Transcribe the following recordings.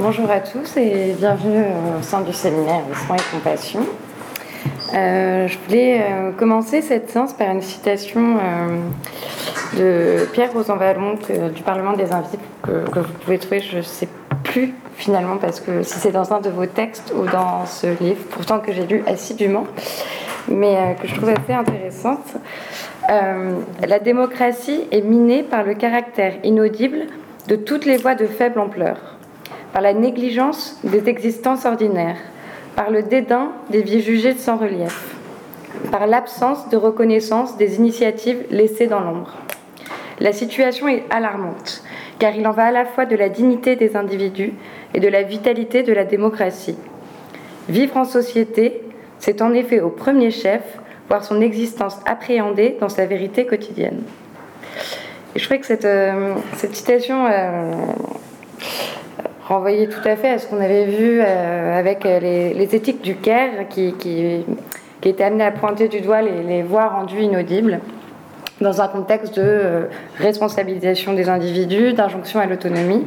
Bonjour à tous et bienvenue au sein du séminaire Soins et Compassion. Euh, je voulais euh, commencer cette séance par une citation euh, de Pierre Rosanvallon du Parlement des Invisibles que, que, vous pouvez trouver, je ne sais plus finalement, parce que si c'est dans un de vos textes ou dans ce livre, pourtant que j'ai lu assidûment, mais que je trouve assez intéressante. la démocratie est minée par le caractère inaudible de toutes les voix de faible ampleur, par la négligence des existences ordinaires, par le dédain des vies jugées sans relief, par l'absence de reconnaissance des initiatives laissées dans l'ombre. La situation est alarmante, car il en va à la fois de la dignité des individus et de la vitalité de la démocratie. Vivre en société, c'est en effet au premier chef voir son existence appréhendée dans sa vérité quotidienne. Je crois que cette, euh, cette citation euh, renvoyait tout à fait à ce qu'on avait vu euh, avec les, les, éthiques du Caire qui, qui, qui, étaient amenées à pointer du doigt les, les voix rendues inaudibles dans un contexte de responsabilisation des individus, d'injonction à l'autonomie,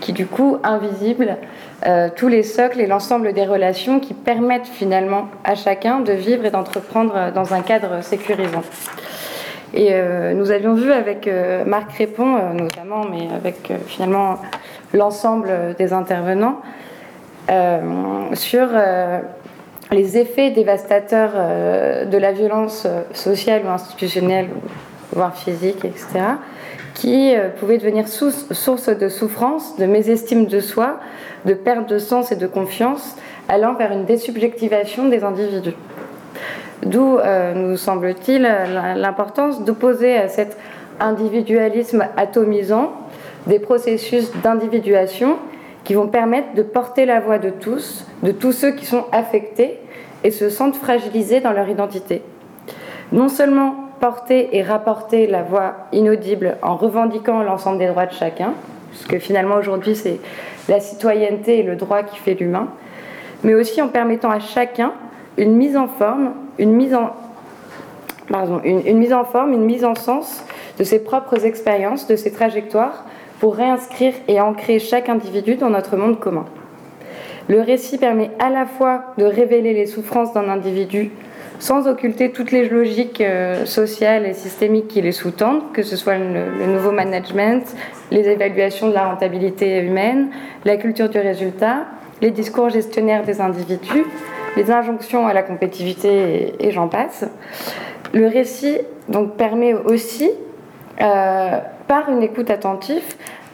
qui du coup invisible euh, tous les socles et l'ensemble des relations qui permettent finalement à chacun de vivre et d'entreprendre dans un cadre sécurisant. Et euh, nous avions vu avec euh, Marc Répond, euh, notamment, mais avec finalement l'ensemble des intervenants, sur les effets dévastateurs de la violence sociale ou institutionnelle, voire physique, etc., qui pouvaient devenir source de souffrance, de mésestime de soi, de perte de sens et de confiance, allant vers une désubjectivation des individus. D'où, euh, nous semble-t-il, l'importance d'opposer à cet individualisme atomisant des processus d'individuation qui vont permettre de porter la voix de tous, de tous ceux qui sont affectés et se sentent fragilisés dans leur identité. Non seulement porter et rapporter la voix inaudible en revendiquant l'ensemble des droits de chacun, puisque finalement aujourd'hui c'est la citoyenneté et le droit qui fait l'humain, mais aussi en permettant à chacun une mise en forme, une mise en, pardon, une, mise en forme, une mise en sens de ses propres expériences, de ses trajectoires, pour réinscrire et ancrer chaque individu dans notre monde commun. Le récit permet à la fois de révéler les souffrances d'un individu sans occulter toutes les logiques euh, sociales et systémiques qui les sous-tendent, que ce soit le, nouveau management, les évaluations de la rentabilité humaine, la culture du résultat, les discours gestionnaires des individus, les injonctions à la compétitivité et, j'en passe. Le récit donc, permet aussi, euh, par une écoute attentive,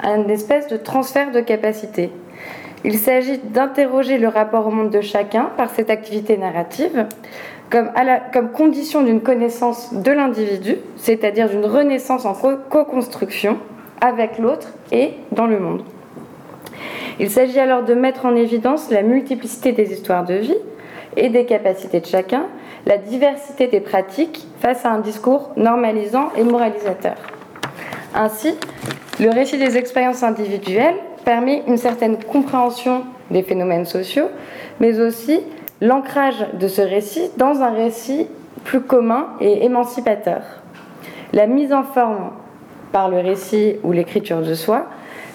une espèce de transfert de capacité. Il s'agit d'interroger le rapport au monde de chacun par cette activité narrative comme, comme condition d'une connaissance de l'individu, c'est-à-dire d'une renaissance en co-construction avec l'autre et dans le monde. Il s'agit alors de mettre en évidence la multiplicité des histoires de vie, et des capacités de chacun, la diversité des pratiques face à un discours normalisant et moralisateur. Ainsi, le récit des expériences individuelles permet une certaine compréhension des phénomènes sociaux, mais aussi l'ancrage de ce récit dans un récit plus commun et émancipateur. La mise en forme par le récit ou l'écriture de soi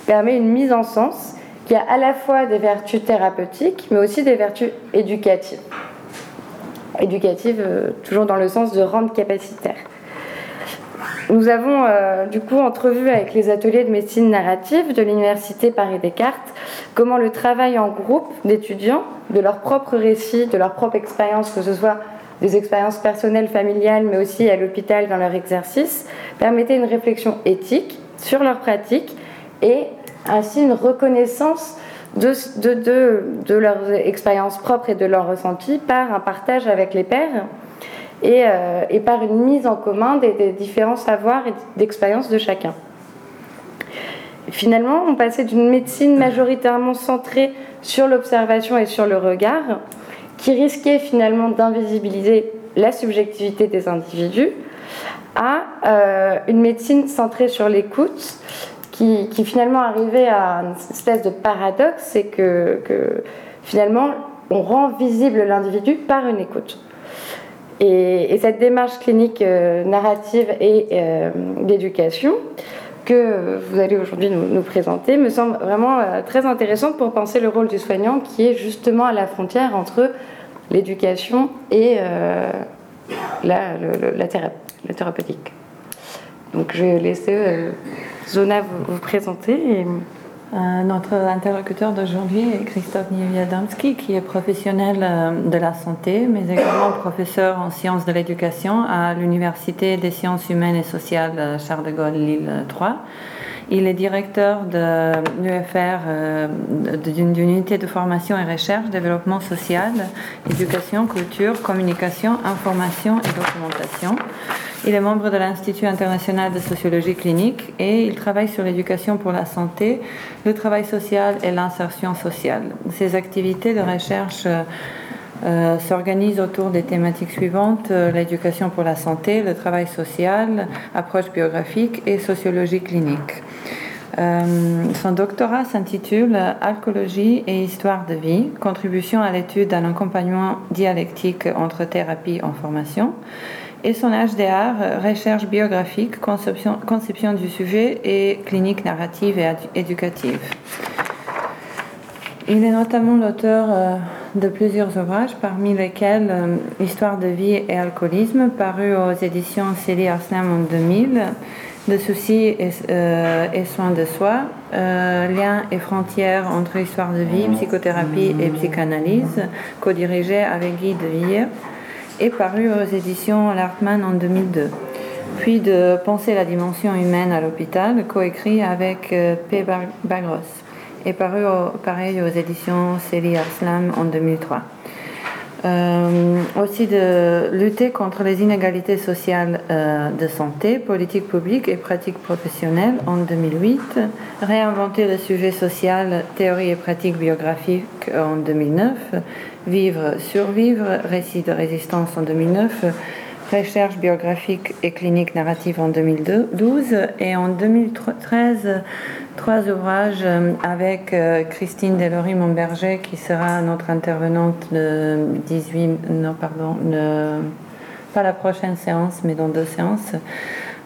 permet une mise en sens qui a à la fois des vertus thérapeutiques, mais aussi des vertus éducatives. Éducatives, euh, toujours dans le sens de rendre capacitaire. Nous avons euh, du coup entrevu avec les ateliers de médecine narrative de l'Université Paris-Descartes comment le travail en groupe d'étudiants, de leur propre récit, de leur propre expérience, que ce soit des expériences personnelles, familiales, mais aussi à l'hôpital dans leur exercice, permettait une réflexion éthique sur leur pratique et ainsi une reconnaissance de, de, de, leurs expériences propres et de leurs ressentis par un partage avec les pairs et, euh, par une mise en commun des, des différents savoirs et d'expériences de chacun. Finalement, on passait d'une médecine majoritairement centrée sur l'observation et sur le regard, qui risquait finalement d'invisibiliser la subjectivité des individus, à euh, une médecine centrée sur l'écoute, qui, finalement arrivait à une espèce de paradoxe, c'est que, finalement on rend visible l'individu par une écoute. Et, cette démarche clinique euh, narrative et euh, d'éducation que vous allez aujourd'hui nous, présenter me semble vraiment très intéressante pour penser le rôle du soignant qui est justement à la frontière entre l'éducation et la, la, thérapeutique. Donc je vais laisser Zona vous, vous présenter. Euh, notre interlocuteur d'aujourd'hui est Christophe Niewiadomski, qui est professionnel euh, de la santé, mais également professeur en sciences de l'éducation à l'Université des sciences humaines et sociales euh, Charles de Gaulle Lille 3. Il est directeur de l'UFR, d'une unité de formation et recherche, développement social, éducation, culture, communication, information et documentation. Il est membre de l'Institut international de sociologie clinique et il travaille sur l'éducation pour la santé, le travail social et l'insertion sociale. Ses activités de recherche euh, s'organisent autour des thématiques suivantes euh, l'éducation pour la santé, le travail social, approche biographique et sociologie clinique. Euh, son doctorat s'intitule Alcoologie et histoire de vie, contribution à l'étude d'un accompagnement dialectique entre thérapie en formation et son HDR, recherche biographique, conception, conception du sujet et clinique narrative et éducative. Il est notamment l'auteur de plusieurs ouvrages, parmi lesquels euh, Histoire de vie et alcoolisme, paru aux éditions Célie Arslan en 2000, De soucis et, soins de soi, Liens et frontières entre histoire de vie, psychothérapie et psychanalyse, co-dirigé avec Guy de Vire est paru aux éditions Lartman en 2002. Puis de Penser la dimension humaine à l'hôpital, coécrit avec euh, P. Bagros, est paru pareil aux éditions Célie Arslam en 2003. Euh, aussi de lutter contre les inégalités sociales euh, de santé, politique publique et pratique professionnelle en 2008, réinventer le sujet social, théorie et pratique biographique en 2009, vivre, survivre, récit de résistance en 2009, recherche biographique et clinique narrative en 2012 et en 2013 trois ouvrages euh, avec euh, Christine Delory-Monberger qui sera notre intervenante le 18, non pardon, pas la prochaine séance mais dans deux séances.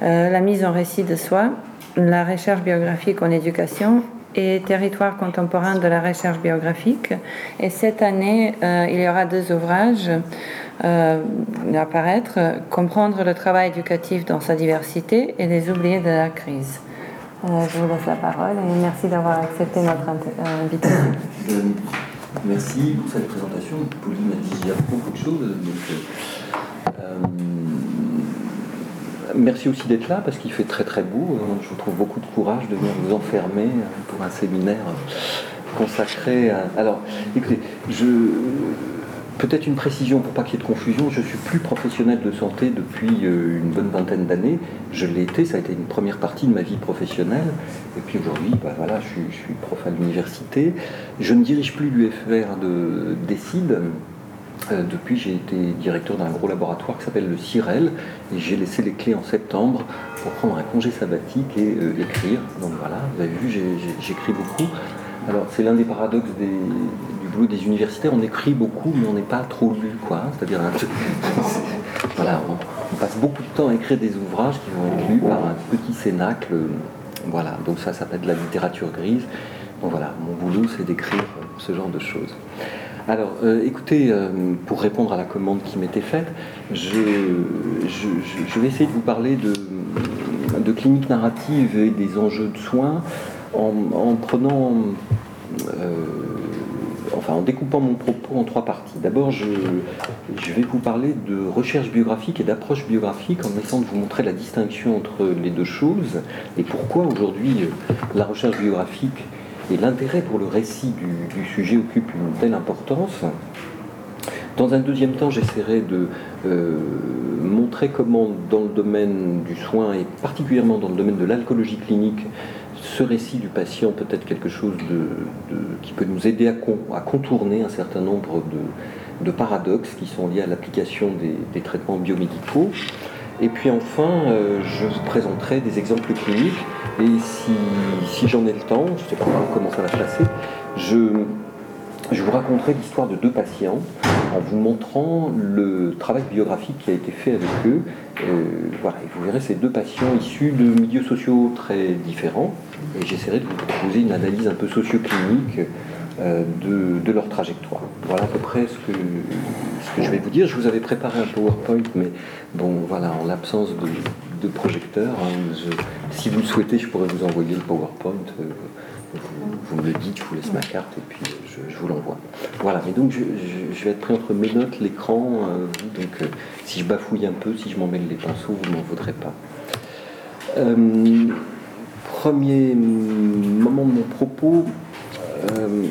Euh, la mise en récit de soi, la recherche biographique en éducation et territoire contemporain de la recherche biographique. Et cette année, il y aura deux ouvrages à apparaître, Comprendre le travail éducatif dans sa diversité et Les oubliés de la crise. Euh, je vous laisse la parole et merci d'avoir accepté notre euh, invitation. Euh, merci pour cette présentation. Pauline a dit beaucoup de choses. merci aussi d'être là parce qu'il fait très très beau. Je vous trouve beaucoup de courage de venir vous enfermer pour un séminaire consacré à. Alors, écoutez, je Peut-être une précision pour pas qu'il y ait de confusion, je suis plus professionnel de santé depuis euh, une bonne vingtaine d'années. Je l'ai été, ça a été une première partie de ma vie professionnelle. Et puis aujourd'hui, bah voilà, je, suis, prof à l'université. Je ne dirige plus l'UFR de Décide. Euh, depuis, j'ai été directeur d'un gros laboratoire qui s'appelle le CIREL et j'ai laissé les clés en septembre pour prendre un congé sabbatique et euh, écrire. Donc voilà, vous avez vu, j'écris beaucoup. Alors c'est l'un des paradoxes des, des universitaires, on écrit beaucoup, mais on n'est pas trop lu, quoi. C'est-à-dire, voilà, on, passe beaucoup de temps à écrire des ouvrages qui vont être lus par un petit cénacle. Voilà, donc ça, s'appelle de la littérature grise. Donc voilà, mon boulot, c'est d'écrire ce genre de choses. Alors, euh, écoutez, euh, pour répondre à la commande qui m'était faite, je, je, vais essayer de vous parler de, de clinique narrative et des enjeux de soins en, prenant euh, enfin en découpant mon propos en trois parties. D'abord, je, vais vous parler de recherche biographique et d'approche biographique en essayant de vous montrer la distinction entre les deux choses et pourquoi aujourd'hui la recherche biographique et l'intérêt pour le récit du, sujet occupent une telle importance. Dans un deuxième temps, j'essaierai de euh, montrer comment, dans le domaine du soin et particulièrement dans le domaine de l'alcoolologie clinique, ce récit du patient peut être quelque chose de, qui peut nous aider à, contourner un certain nombre de, paradoxes qui sont liés à l'application des, traitements biomédicaux. Et puis enfin, euh, je vous présenterai des exemples cliniques et si, j'en ai le temps, je ne sais pas comment ça va se passer, je, vous raconterai l'histoire de deux patients en vous montrant le travail biographique qui a été fait avec eux. Euh, vous verrez ces deux patients issus de milieux sociaux très différents, et j'essaierai de vous proposer une analyse un peu socio-clinique euh, de, leur trajectoire. Voilà à peu près ce que, je vais vous dire. Je vous avais préparé un PowerPoint, mais bon, voilà, en l'absence de, projecteur, hein, si vous le souhaitez, je pourrais vous envoyer le PowerPoint. Euh, vous, me le dites, je vous laisse ma carte et puis je, vous l'envoie. Voilà, mais donc je, vais être pris entre mes notes, l'écran, euh, donc si je bafouille un peu, si je m'en mêle les pinceaux, vous m'en vaudrez pas. Premier moment de mon propos, euh,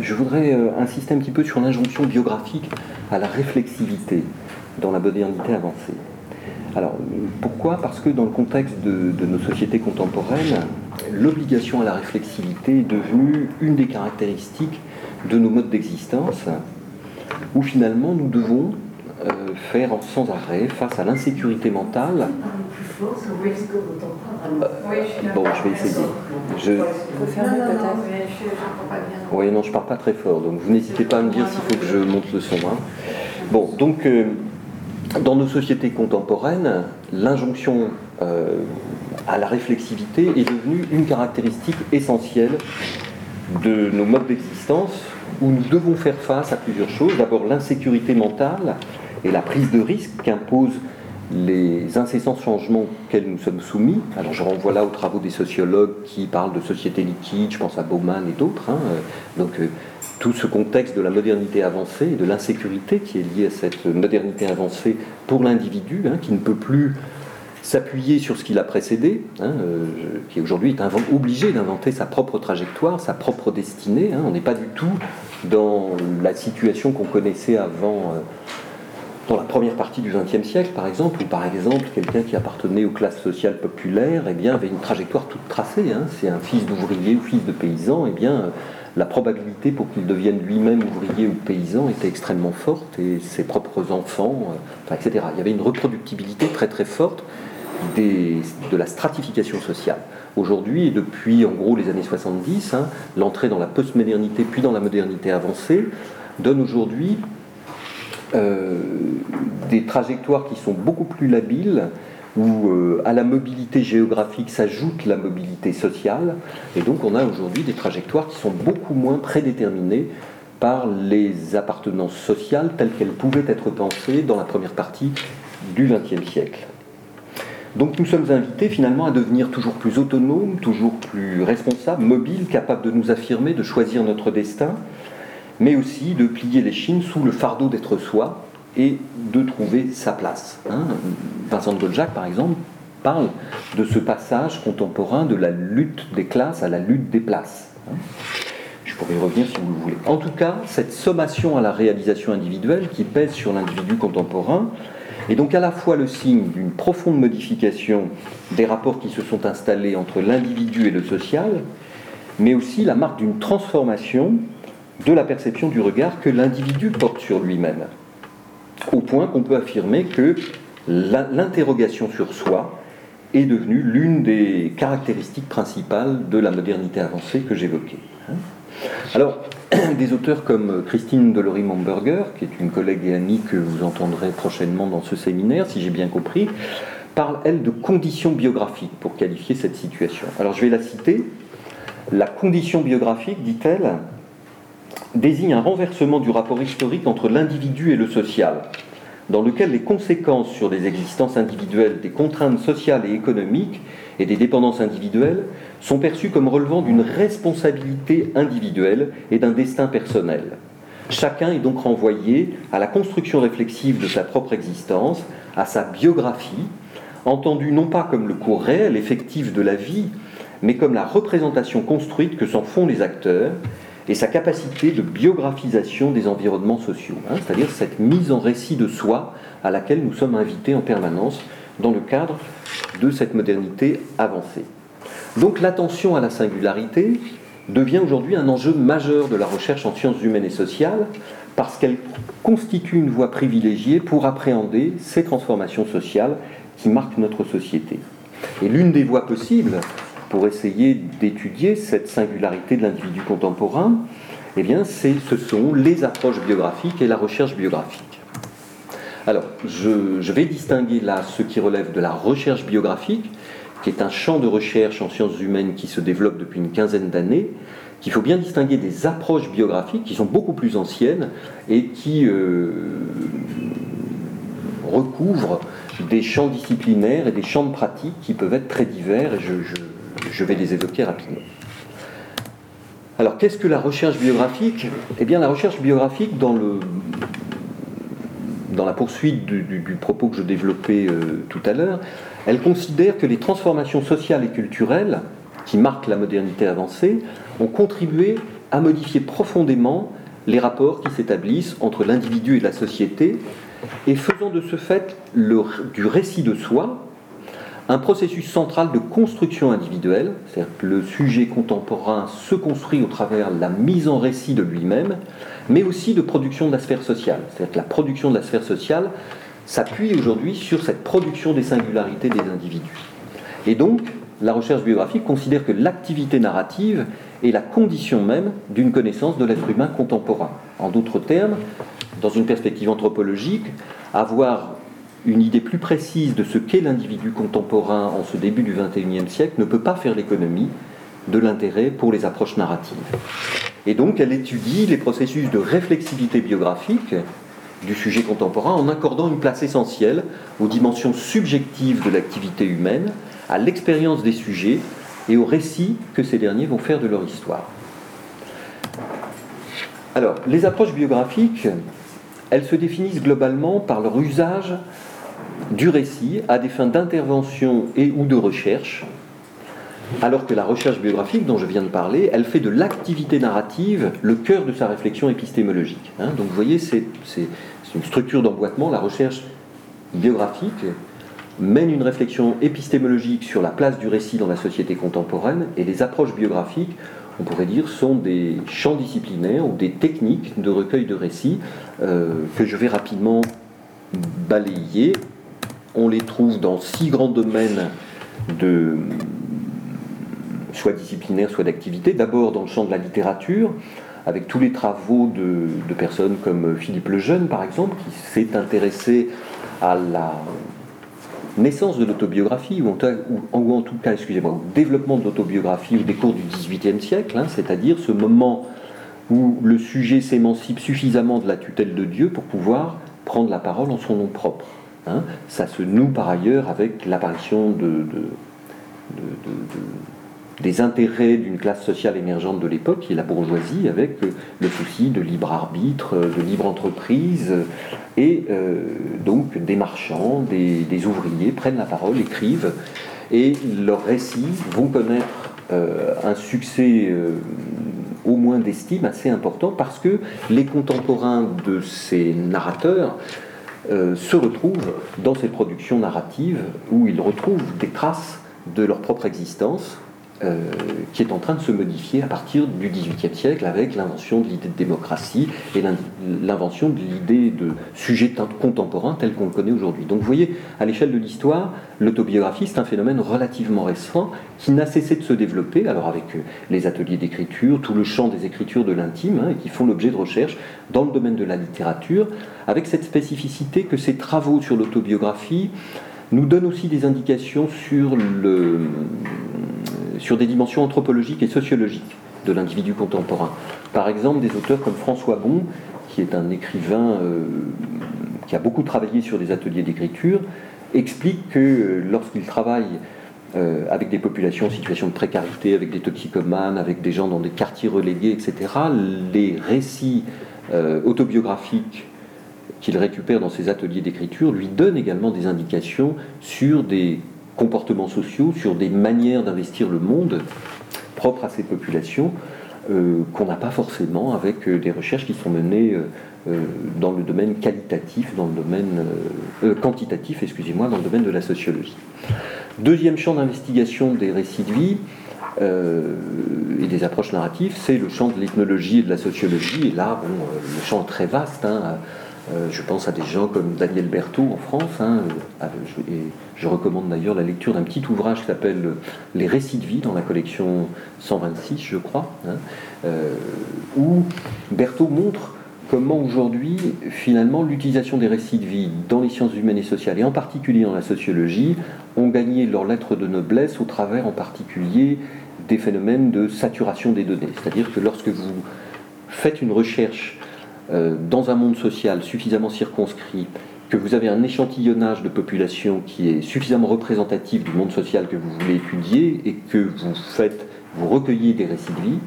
je voudrais euh, insister un petit peu sur l'injonction biographique à la réflexivité dans la modernité avancée. Alors, pourquoi? Parce que dans le contexte de, nos sociétés contemporaines, l'obligation à la réflexivité est devenue une des caractéristiques de nos modes d'existence, où finalement nous devons euh, faire sans arrêt face à l'insécurité mentale. Bon, je vais essayer. Je... Oui, non, je parle pas très fort, donc vous n'hésitez pas à me dire s'il faut que je monte le son. Hein. Bon, donc euh, dans nos sociétés contemporaines, l'injonction euh, à la réflexivité est devenue une caractéristique essentielle de nos modes d'existence où nous devons faire face à plusieurs choses. D'abord l'insécurité mentale et la prise de risque qu'imposent les incessants changements auxquels nous sommes soumis. Alors je renvoie là aux travaux des sociologues qui parlent de société liquide, je pense à Bauman et d'autres. Hein. Donc euh, tout ce contexte de la modernité avancée et de l'insécurité qui est lié à cette modernité avancée pour l'individu, hein, qui ne peut plus s'appuyer sur ce qui l'a précédé, hein, euh, qui aujourd'hui est obligé d'inventer sa propre trajectoire, sa propre destinée. On n'est pas du tout dans la situation qu'on connaissait avant. Euh, dans la première partie du XXe siècle, par exemple, où par exemple quelqu'un qui appartenait aux classes sociales populaires eh bien, avait une trajectoire toute tracée. Hein. C'est un fils d'ouvrier ou fils de paysan, eh bien, la probabilité pour qu'il devienne lui-même ouvrier ou paysan était extrêmement forte, et ses propres enfants, euh, etc. Il y avait une reproductibilité très très forte de la stratification sociale. Aujourd'hui, et depuis en gros les années 70, hein, l'entrée dans la postmodernité puis dans la modernité avancée donne aujourd'hui euh, des trajectoires qui sont beaucoup plus labiles, où euh, à la mobilité géographique s'ajoute la mobilité sociale, et donc on a aujourd'hui des trajectoires qui sont beaucoup moins prédéterminées par les appartenances sociales telles qu'elles pouvaient être pensées dans la première partie du XXe siècle. Donc nous sommes invités finalement à devenir toujours plus autonomes, toujours plus responsables, mobiles, capables de nous affirmer, de choisir notre destin, mais aussi de plier les chines sous le fardeau d'être soi et de trouver sa place. Hein. Vincent de Goljac, par exemple, parle de ce passage contemporain de la lutte des classes à la lutte des places. Hein. Je pourrais y revenir si vous le voulez. En tout cas, cette sommation à la réalisation individuelle qui pèse sur l'individu contemporain est donc à la fois le signe d'une profonde modification des rapports qui se sont installés entre l'individu et le social, mais aussi la marque d'une transformation de la perception du regard que l'individu porte sur lui-même. Au point qu'on peut affirmer que l'interrogation sur soi est devenue l'une des caractéristiques principales de la modernité avancée que j'évoquais. Alors, des auteurs comme Christine Delory-Momberger, qui est une collègue et amie que vous entendrez prochainement dans ce séminaire, si j'ai bien compris, parle, elle, de conditions biographiques pour qualifier cette situation. Alors, je vais la citer. La condition biographique, dit-elle, désigne un renversement du rapport historique entre l'individu et le social, dans lequel les conséquences sur des existences individuelles, des contraintes sociales et économiques et des dépendances individuelles sont perçues comme relevant d'une responsabilité individuelle et d'un destin personnel. Chacun est donc renvoyé à la construction réflexive de sa propre existence, à sa biographie, entendue non pas comme le cours réel, effectif de la vie, mais comme la représentation construite que s'en font les acteurs et sa capacité de biographisation des environnements sociaux, hein, c'est-à-dire cette mise en récit de soi à laquelle nous sommes invités en permanence dans le cadre de cette modernité avancée. Donc l'attention à la singularité devient aujourd'hui un enjeu majeur de la recherche en sciences humaines et sociales parce qu'elle constitue une voie privilégiée pour appréhender ces transformations sociales qui marquent notre société. Et l'une des voies possibles pour essayer d'étudier cette singularité de l'individu contemporain, eh bien, ce sont les approches biographiques et la recherche biographique. Alors, je, vais distinguer là ce qui relève de la recherche biographique, qui est un champ de recherche en sciences humaines qui se développe depuis une quinzaine d'années, qu'il faut bien distinguer des approches biographiques qui sont beaucoup plus anciennes et qui euh, recouvrent des champs disciplinaires et des champs de pratique qui peuvent être très divers je, vais les évoquer rapidement. Alors qu'est-ce que la recherche biographique? Eh bien la recherche biographique dans, le, dans la poursuite du, propos que je développais euh, tout à l'heure, elle considère que les transformations sociales et culturelles qui marquent la modernité avancée ont contribué à modifier profondément les rapports qui s'établissent entre l'individu et la société, et faisant de ce fait du récit de soi un processus central de construction individuelle, c'est-à-dire que le sujet contemporain se construit au travers de la mise en récit de lui-même, mais aussi de production de la sphère sociale. C'est-à-dire que la production de la sphère sociale s'appuie aujourd'hui sur cette production des singularités des individus. Et donc, la recherche biographique considère que l'activité narrative est la condition même d'une connaissance de l'être humain contemporain. En d'autres termes, dans une perspective anthropologique, avoir une idée plus précise de ce qu'est l'individu contemporain en ce début du XXIe siècle ne peut pas faire l'économie de l'intérêt pour les approches narratives. Et donc elle étudie les processus de réflexivité biographique du sujet contemporain en accordant une place essentielle aux dimensions subjectives de l'activité humaine, à l'expérience des sujets et aux récits que ces derniers vont faire de leur histoire. Alors, les approches biographiques, elles se définissent globalement par leur usage du récit à des fins d'intervention et ou de recherche, alors que la recherche biographique dont je viens de parler, elle fait de l'activité narrative le cœur de sa réflexion épistémologique. Hein. donc vous voyez, c'est une structure d'emboîtement, la recherche biographique mène une réflexion épistémologique sur la place du récit dans la société contemporaine et les approches biographiques, on pourrait dire, sont des champs disciplinaires ou des techniques de recueil de récits euh, que je vais rapidement balayer. On les trouve dans six grands domaines soit disciplinaires, soit d'activité. D'abord dans le champ de la littérature, avec tous les travaux de, de personnes comme Philippe Lejeune, par exemple, qui s'est intéressé à la naissance de l'autobiographie, ou, en tout cas, excusez-moi, au développement de l'autobiographie au décours du XVIIIe siècle, hein, c'est-à-dire ce moment où le sujet s'émancipe suffisamment de la tutelle de Dieu pour pouvoir prendre la parole en son nom propre. Hein. Ça se noue par ailleurs avec l'apparition de, des intérêts d'une classe sociale émergente de l'époque, qui est la bourgeoisie, avec le souci de libre arbitre, de libre entreprise, et euh, donc des marchands, des, ouvriers prennent la parole, écrivent, et leurs récits vont connaître euh, un succès euh, au moins d'estime assez important, parce que les contemporains de ces narrateurs se retrouvent dans ces productions narratives où ils retrouvent des traces de leur propre existence euh, qui est en train de se modifier à partir du XVIIIe siècle avec l'invention de l'idée de démocratie et l'invention de l'idée de sujet contemporain tel qu'on le connaît aujourd'hui. Donc vous voyez, à l'échelle de l'histoire, l'autobiographie, c'est un phénomène relativement récent qui n'a cessé de se développer, alors avec euh, les ateliers d'écriture, tout le champ des écritures de l'intime, hein, qui font l'objet de recherches dans le domaine de la littérature, avec cette spécificité que ces travaux sur l'autobiographie nous donnent aussi des indications sur le sur des dimensions anthropologiques et sociologiques de l'individu contemporain. Par exemple, des auteurs comme François Bon, qui est un écrivain euh, qui a beaucoup travaillé sur des ateliers d'écriture, explique que euh, lorsqu'il travaille euh, avec des populations en situation de précarité, avec des toxicomanes, avec des gens dans des quartiers relégués, etc., les récits autobiographiques qu'il récupère dans ses ateliers d'écriture lui donnent également des indications sur des comportements sociaux, sur des manières d'investir le monde propres à ces populations euh, qu'on n'a pas forcément avec euh, des recherches qui sont menées euh, dans le domaine qualitatif, dans le domaine quantitatif, excusez-moi, dans le domaine de la sociologie. Deuxième champ d'investigation des récits de vie et des approches narratives, c'est le champ de l'ethnologie et de la sociologie. Et là, bon, le champ est très vaste. Hein, Euh, je pense à des gens comme Daniel Berthaud en France, hein, euh, et je recommande d'ailleurs la lecture d'un petit ouvrage qui s'appelle Les récits de vie dans la collection 126, je crois, hein, euh, où Berthaud montre comment aujourd'hui, finalement, l'utilisation des récits de vie dans les sciences humaines et sociales, et en particulier dans la sociologie, ont gagné leur lettre de noblesse au travers en particulier des phénomènes de saturation des données. C'est-à-dire que lorsque vous faites une recherche euh, dans un monde social suffisamment circonscrit, que vous avez un échantillonnage de population qui est suffisamment représentatif du monde social que vous voulez étudier et que vous faites, vous recueillez des récits de vie,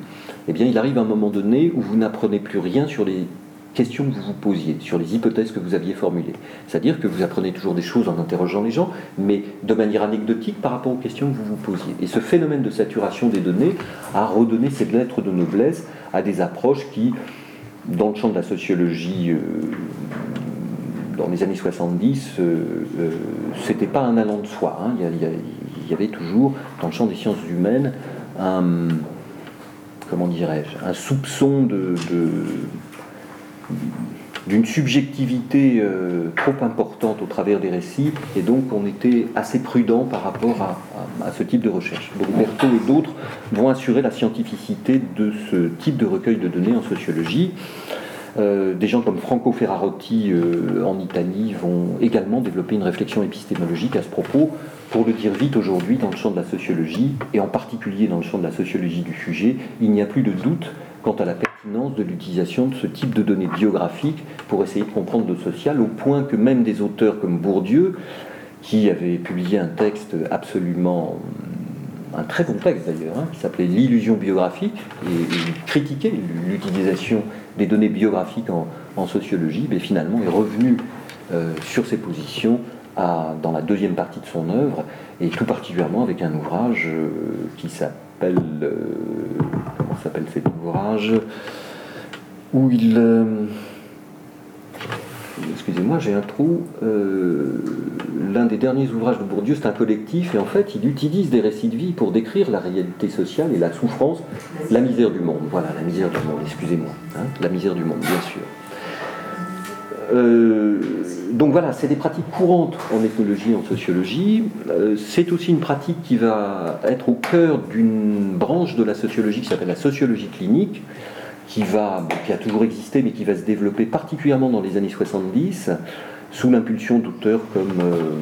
eh bien il arrive un moment donné où vous n'apprenez plus rien sur les questions que vous vous posiez, sur les hypothèses que vous aviez formulées. C'est-à-dire que vous apprenez toujours des choses en interrogeant les gens, mais de manière anecdotique par rapport aux questions que vous vous posiez. Et ce phénomène de saturation des données a redonné cette lettre de noblesse à des approches qui, dans le champ de la sociologie, euh, dans les années 70, euh, euh, c'était pas un allant de soi. Hein. Il, y avait toujours, dans le champ des sciences humaines, un, comment dirais-je, un soupçon de, d'une subjectivité trop importante au travers des récits, et donc on était assez prudent par rapport à, ce type de recherche. Donc Berthaud et d'autres vont assurer la scientificité de ce type de recueil de données en sociologie. Euh, des gens comme Franco Ferrarotti euh, en Italie vont également développer une réflexion épistémologique à ce propos. Pour le dire vite aujourd'hui, dans le champ de la sociologie, et en particulier dans le champ de la sociologie du sujet, il n'y a plus de doute quant à la de l'utilisation de ce type de données biographiques pour essayer de comprendre le social, au point que même des auteurs comme Bourdieu, qui avait publié un texte absolument un très bon texte d'ailleurs, hein, qui s'appelait L'illusion biographique, et, critiquait l'utilisation des données biographiques en, sociologie, mais finalement est revenu euh, sur ses positions dans la deuxième partie de son œuvre, et tout particulièrement avec un ouvrage euh, qui s'appelle. Euh, comment s'appelle cet ouvrage Où il excusez-moi, j'ai un trou. Euh, l'un des derniers ouvrages de Bourdieu, c'est un collectif, et en fait, il utilise des récits de vie pour décrire la réalité sociale et la souffrance, la misère du monde. Voilà, la misère du monde, excusez-moi. Hein, la misère du monde, bien sûr. Euh, donc voilà, c'est des pratiques courantes en ethnologie et en sociologie. Euh, c'est aussi une pratique qui va être au cœur d'une branche de la sociologie qui s'appelle la sociologie clinique, qui, va, qui a toujours existé, mais qui va se développer particulièrement dans les années 70, sous l'impulsion d'auteurs comme euh,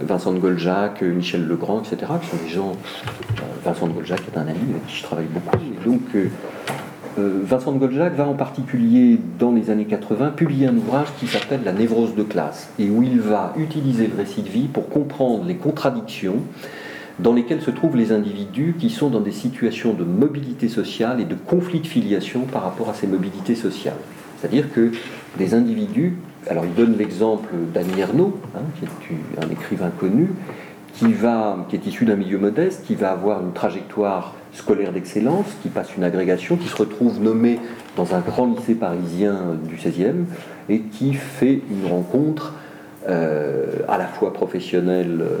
Vincent de Goljac, Michel Legrand, etc., qui sont des gens. Vincent de Goljac est un ami avec qui je travaille beaucoup. Vincent de Goljac va en particulier, dans les années 80, publier un ouvrage qui s'appelle La névrose de classe, et où il va utiliser le récit de vie pour comprendre les contradictions dans lesquels se trouvent les individus qui sont dans des situations de mobilité sociale et de conflit de filiation par rapport à ces mobilités sociales. C'est-à-dire que des individus, alors il donne l'exemple d'Annie Ernaux, hein, qui est un écrivain connu, qui, va, qui est issu d'un milieu modeste, qui va avoir une trajectoire scolaire d'excellence, qui passe une agrégation, qui se retrouve nommé dans un grand lycée parisien du 16e et qui fait une rencontre euh, à la fois professionnelle euh,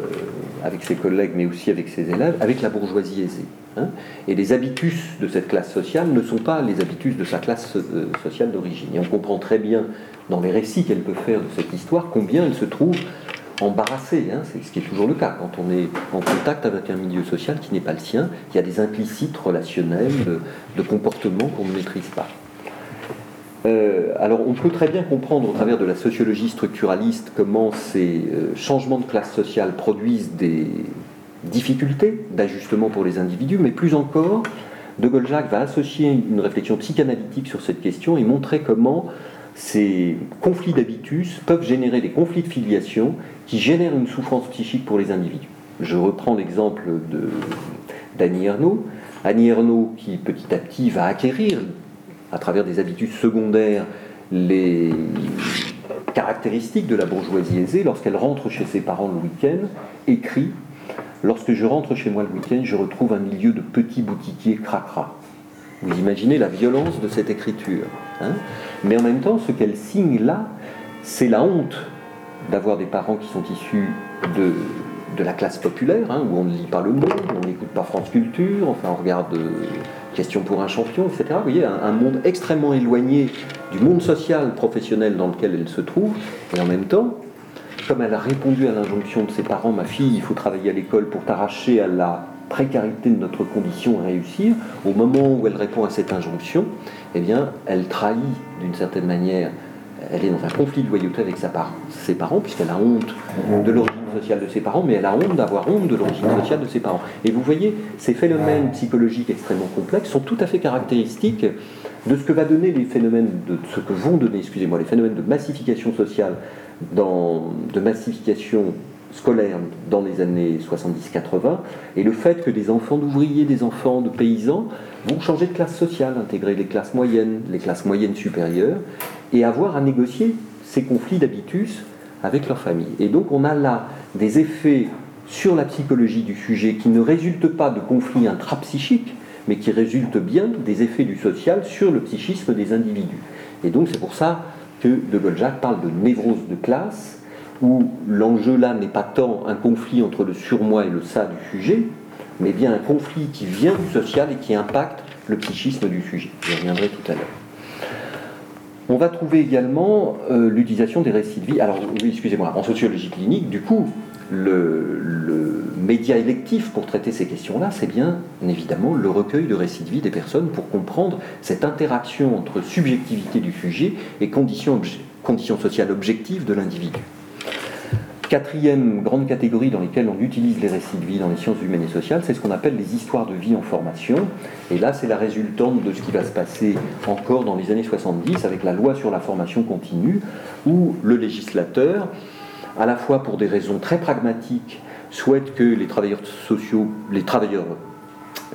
avec ses collègues, mais aussi avec ses élèves, avec la bourgeoisie aisée. Hein. Et les habitus de cette classe sociale ne sont pas les habitus de sa classe euh, sociale d'origine. Et on comprend très bien dans les récits qu'elle peut faire de cette histoire combien elle se trouve embarrassée. Hein. C'est ce qui est toujours le cas. Quand on est en contact avec un milieu social qui n'est pas le sien, il y a des implicites relationnels, de, de comportements qu'on ne maîtrise pas. Euh, alors on peut très bien comprendre au travers de la sociologie structuraliste comment ces euh, changements de classe sociale produisent des difficultés d'ajustement pour les individus, mais plus encore, De Gaulle-Jacques va associer une réflexion psychanalytique sur cette question et montrer comment ces conflits d'habitus peuvent générer des conflits de filiation qui génèrent une souffrance psychique pour les individus. Je reprends l'exemple d'Annie Ernaux. Annie Ernaux qui petit à petit va acquérir à travers des habitudes secondaires les caractéristiques de la bourgeoisie aisée, lorsqu'elle rentre chez ses parents le week-end, écrit Lorsque je rentre chez moi le week-end, je retrouve un milieu de petits boutiquiers cracra. Vous imaginez la violence de cette écriture. Hein? Mais en même temps, ce qu'elle signe là, c'est la honte d'avoir des parents qui sont issus de de la classe populaire, hein, où on ne lit pas le monde, on n'écoute pas France Culture, enfin on regarde euh, Question pour un champion, etc. Vous voyez, un, un, monde extrêmement éloigné du monde social, professionnel dans lequel elle se trouve, et en même temps, comme elle a répondu à l'injonction de ses parents, ma fille, il faut travailler à l'école pour t'arracher à la précarité de notre condition et réussir, au moment où elle répond à cette injonction, eh bien, elle trahit d'une certaine manière, elle est dans un conflit de loyauté avec ses parents, puisqu'elle a honte de l'origine sociale de ses parents, mais elle a honte d'avoir honte de l'origine sociale de ses parents. Et vous voyez, ces phénomènes psychologiques extrêmement complexes sont tout à fait caractéristiques de ce que va donner les phénomènes, de ce que vont donner, excusez-moi, les phénomènes de massification sociale, dans, de massification scolaire dans les années 70-80, et le fait que des enfants d'ouvriers, des enfants de paysans vont changer de classe sociale, intégrer les classes moyennes, les classes moyennes supérieures, et avoir à négocier ces conflits d'habitus avec leur famille. Et donc on a là des effets sur la psychologie du sujet qui ne résultent pas de conflits intrapsychiques, mais qui résultent bien des effets du social sur le psychisme des individus. Et donc c'est pour ça que De Gaulle-Jacques parle de névrose de classe, où l'enjeu là n'est pas tant un conflit entre le surmoi et le ça du sujet, mais bien un conflit qui vient du social et qui impacte le psychisme du sujet. J'y reviendrai tout à l'heure. On va trouver également euh, l'utilisation des récits de vie. Alors, oui, excusez-moi, en sociologie clinique, du coup, le, média électif pour traiter ces questions-là, c'est bien évidemment le recueil de récits de vie des personnes pour comprendre cette interaction entre subjectivité du sujet et conditions sociales objectives de l'individu. Quatrième grande catégorie dans laquelle on utilise les récits de vie dans les sciences humaines et sociales, c'est ce qu'on appelle les histoires de vie en formation. Et là, c'est la résultante de ce qui va se passer encore dans les années 70 avec la loi sur la formation continue, où le législateur, à la fois pour des raisons très pragmatiques, souhaite que les travailleurs sociaux, les travailleurs,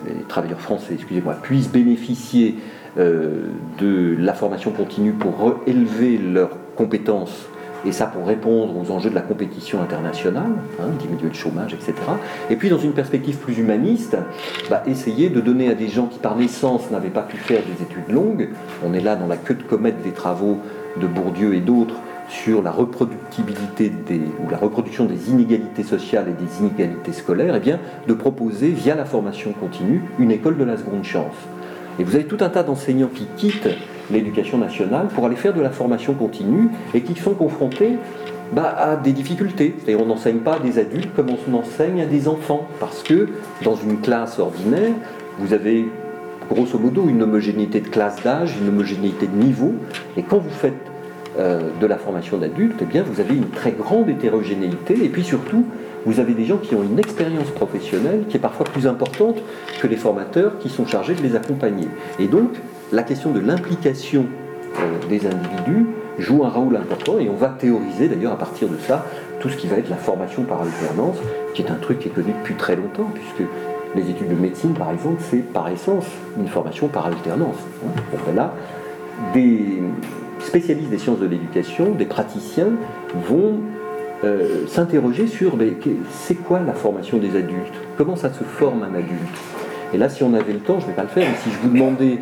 les travailleurs français, excusez-moi, puissent bénéficier euh, de la formation continue pour élever leurs compétences et ça pour répondre aux enjeux de la compétition internationale, hein, diminuer le chômage, etc. Et puis dans une perspective plus humaniste, bah, essayer de donner à des gens qui par naissance n'avaient pas pu faire des études longues, on est là dans la queue de comète des travaux de Bourdieu et d'autres sur la reproductibilité ou la reproduction des inégalités sociales et des inégalités scolaires, et eh bien, de proposer via la formation continue une école de la seconde chance. Et vous avez tout un tas d'enseignants qui quittent l'éducation nationale pour aller faire de la formation continue et qui sont confrontés bah, à des difficultés. Et on n'enseigne pas à des adultes comme on enseigne à des enfants. Parce que dans une classe ordinaire, vous avez grosso modo une homogénéité de classe d'âge, une homogénéité de niveau. Et quand vous faites euh, de la formation d'adultes, eh vous avez une très grande hétérogénéité. Et puis surtout, vous avez des gens qui ont une expérience professionnelle qui est parfois plus importante que les formateurs qui sont chargés de les accompagner. Et donc, la question de l'implication euh, des individus joue un rôle important et on va théoriser d'ailleurs à partir de ça tout ce qui va être la formation par alternance, qui est un truc qui est connu depuis très longtemps, puisque les études de médecine, par exemple, c'est par essence une formation par alternance. Ben là, des spécialistes des sciences de l'éducation, des praticiens, vont euh, s'interroger sur c'est quoi la formation des adultes? Comment ça se forme un adulte? Et là, si on avait le temps, je ne vais pas le faire, mais si je vous demandais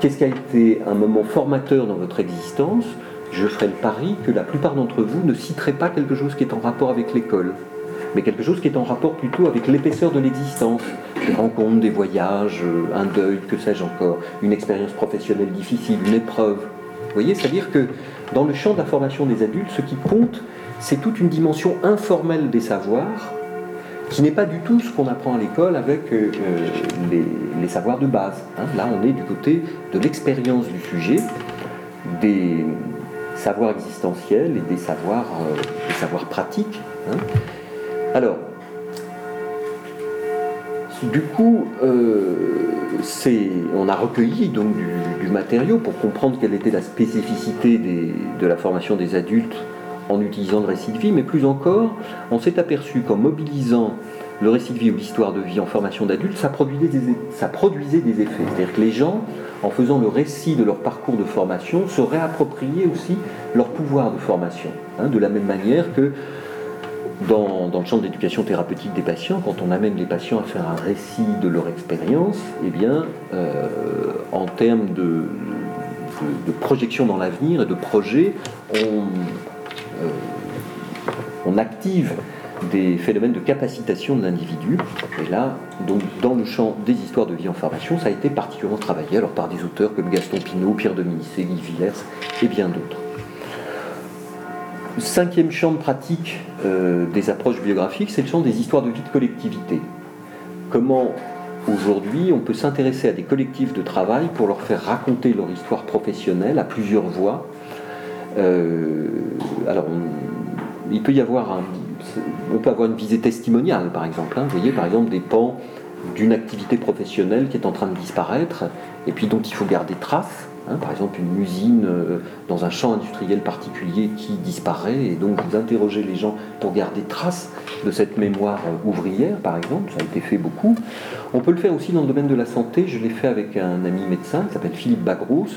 Qu'est-ce qui a été un moment formateur dans votre existence? Je ferai le pari que la plupart d'entre vous ne citeraient pas quelque chose qui est en rapport avec l'école, mais quelque chose qui est en rapport plutôt avec l'épaisseur de l'existence. Des rencontres, des voyages, euh, un deuil, que sais-je encore, une expérience professionnelle difficile, une épreuve. Vous voyez, c'est-à-dire que dans le champ de la formation des adultes, ce qui compte, c'est toute une dimension informelle des savoirs qui n'est pas du tout ce qu'on apprend à l'école avec euh, euh, les, savoirs de base. Hein. Là, on est du côté de l'expérience du sujet, des savoirs existentiels et des savoirs, euh, pratiques. Hein. Alors, du coup, on a recueilli donc du, matériau pour comprendre quelle était la spécificité de la formation des adultes en utilisant le récit de vie, mais plus encore, on s'est aperçu qu'en mobilisant le récit de vie ou l'histoire de vie en formation d'adultes, ça produisait des, effets. C'est-à-dire que les gens, en faisant le récit de leur parcours de formation, se réappropriaient aussi leur pouvoir de formation. Hein, de la même manière que dans, le champ de l'éducation thérapeutique des patients, quand on amène les patients à faire un récit de leur expérience, eh bien, euh, en termes de, projection dans l'avenir et de projet, on, on active des phénomènes de capacitation de l'individu. Et là, donc, dans le champ des histoires de vie en formation, ça a été particulièrement travaillé alors, par des auteurs comme Gaston Pinault, Pierre Dominici, Guy Villers et bien d'autres. Cinquième champ de pratique euh, des approches biographiques, c'est le champ des histoires de vie de collectivité. Comment aujourd'hui on peut s'intéresser à des collectifs de travail pour leur faire raconter leur histoire professionnelle à plusieurs voix. Euh, alors, il peut y avoir on peut avoir une visée testimoniale, par exemple. Hein. vous voyez, par exemple, des pans d'une activité professionnelle qui est en train de disparaître et puis dont il faut garder trace. Hein. par exemple, une usine euh, dans un champ industriel particulier qui disparaît et donc vous interrogez les gens pour garder trace de cette mémoire euh, ouvrière, par exemple. Ça a été fait beaucoup. On peut le faire aussi dans le domaine de la santé. Je l'ai fait avec un ami médecin qui s'appelle Philippe Bagros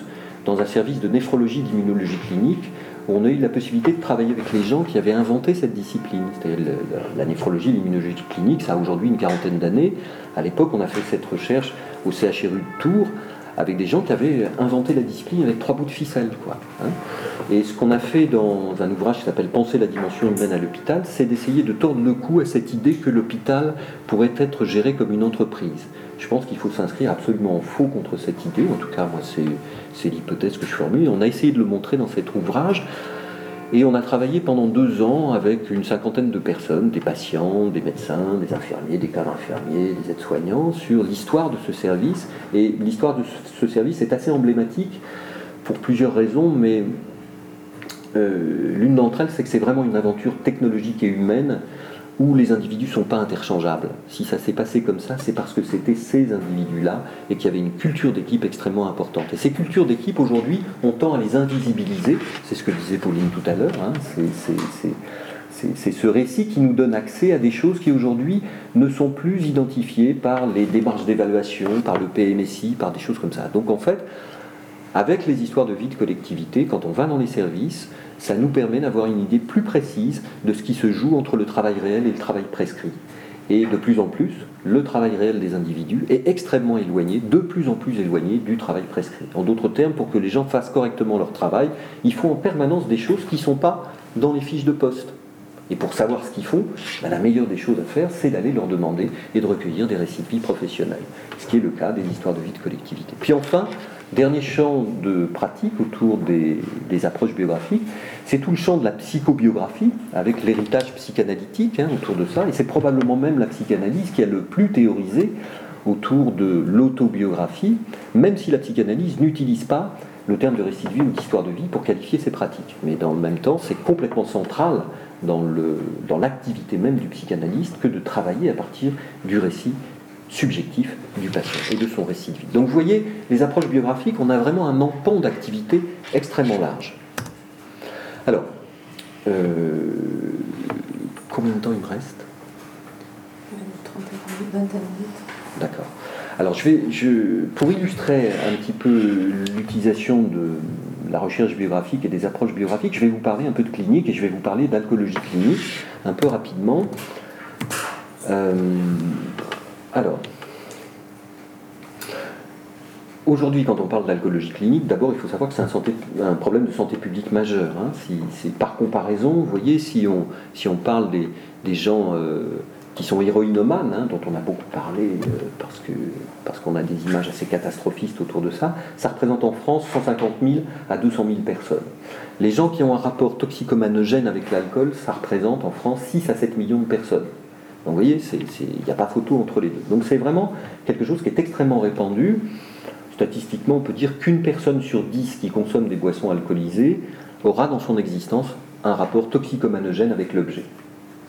dans un service de néphrologie d'immunologie clinique on a eu la possibilité de travailler avec les gens qui avaient inventé cette discipline. C'est-à-dire la, néphrologie, l'immunologie clinique, ça a aujourd'hui une quarantaine d'années. À l'époque, on a fait cette recherche au CHRU de Tours avec des gens qui avaient inventé la discipline avec trois bouts de ficelle. Quoi, hein. Et ce qu'on a fait dans un ouvrage qui s'appelle Penser la dimension humaine à l'hôpital, c'est d'essayer de tordre le cou à cette idée que l'hôpital pourrait être géré comme une entreprise. Je pense qu'il faut s'inscrire absolument en faux contre cette idée, en tout cas moi c'est l'hypothèse que je formule. On a essayé de le montrer dans cet ouvrage et on a travaillé pendant deux ans avec une cinquantaine de personnes, des patients, des médecins, des infirmiers, des cadres infirmiers, des aides-soignants, sur l'histoire de ce service. Et l'histoire de ce service est assez emblématique pour plusieurs raisons, mais euh, l'une d'entre elles, c'est que c'est vraiment une aventure technologique et humaine où les individus ne sont pas interchangeables. Si ça s'est passé comme ça, c'est parce que c'était ces individus-là et qu'il y avait une culture d'équipe extrêmement importante. Et ces cultures d'équipe, aujourd'hui, on tend à les invisibiliser. C'est ce que disait Pauline tout à l'heure. Hein. C'est ce récit qui nous donne accès à des choses qui aujourd'hui ne sont plus identifiées par les démarches d'évaluation, par le PMSI, par des choses comme ça. Donc en fait, avec les histoires de vie de collectivité, quand on va dans les services, ça nous permet d'avoir une idée plus précise de ce qui se joue entre le travail réel et le travail prescrit. Et de plus en plus, le travail réel des individus est extrêmement éloigné, de plus en plus éloigné du travail prescrit. En d'autres termes, pour que les gens fassent correctement leur travail, ils font en permanence des choses qui ne sont pas dans les fiches de poste. Et pour savoir ce qu'ils font, ben, la meilleure des choses à faire, c'est d'aller leur demander et de recueillir des vie professionnels. Ce qui est le cas des histoires de vie de collectivité. Puis enfin, Dernier champ de pratique autour des, approches biographiques, c'est tout le champ de la psychobiographie, avec l'héritage psychanalytique hein, autour de ça, et c'est probablement même la psychanalyse qui a le plus théorisé autour de l'autobiographie, même si la psychanalyse n'utilise pas le terme de récit de vie ou d'histoire de vie pour qualifier ses pratiques. Mais dans le même temps, c'est complètement central dans l'activité même du psychanalyste que de travailler à partir du récit subjectif du patient et de son récit de vie. Donc vous voyez, les approches biographiques, on a vraiment un empan d'activité extrêmement large. Alors, euh, combien de temps il me reste? 20 minutes. D'accord. Alors, je vais, je, pour illustrer un petit peu l'utilisation de la recherche biographique et des approches biographiques, je vais vous parler un peu de clinique et je vais vous parler d'alcoologie clinique un peu rapidement. Euh, alors, aujourd'hui, quand on parle d'alcoolologie clinique, d'abord, il faut savoir que c'est un, problème de santé publique majeur. Hein. Si, par comparaison, vous voyez, si on, si on parle des, gens euh, qui sont héroïnomanes, hein, dont on a beaucoup parlé euh, parce qu'on parce qu'on a des images assez catastrophistes autour de ça, ça représente en France 150 000 à 200 000 personnes. Les gens qui ont un rapport toxicomanogène avec l'alcool, ça représente en France 6 à 7 millions de personnes. Donc vous voyez, il n'y a pas photo entre les deux. Donc c'est vraiment quelque chose qui est extrêmement répandu. Statistiquement, on peut dire qu'une personne sur dix qui consomme des boissons alcoolisées aura dans son existence un rapport toxicomanogène avec l'objet.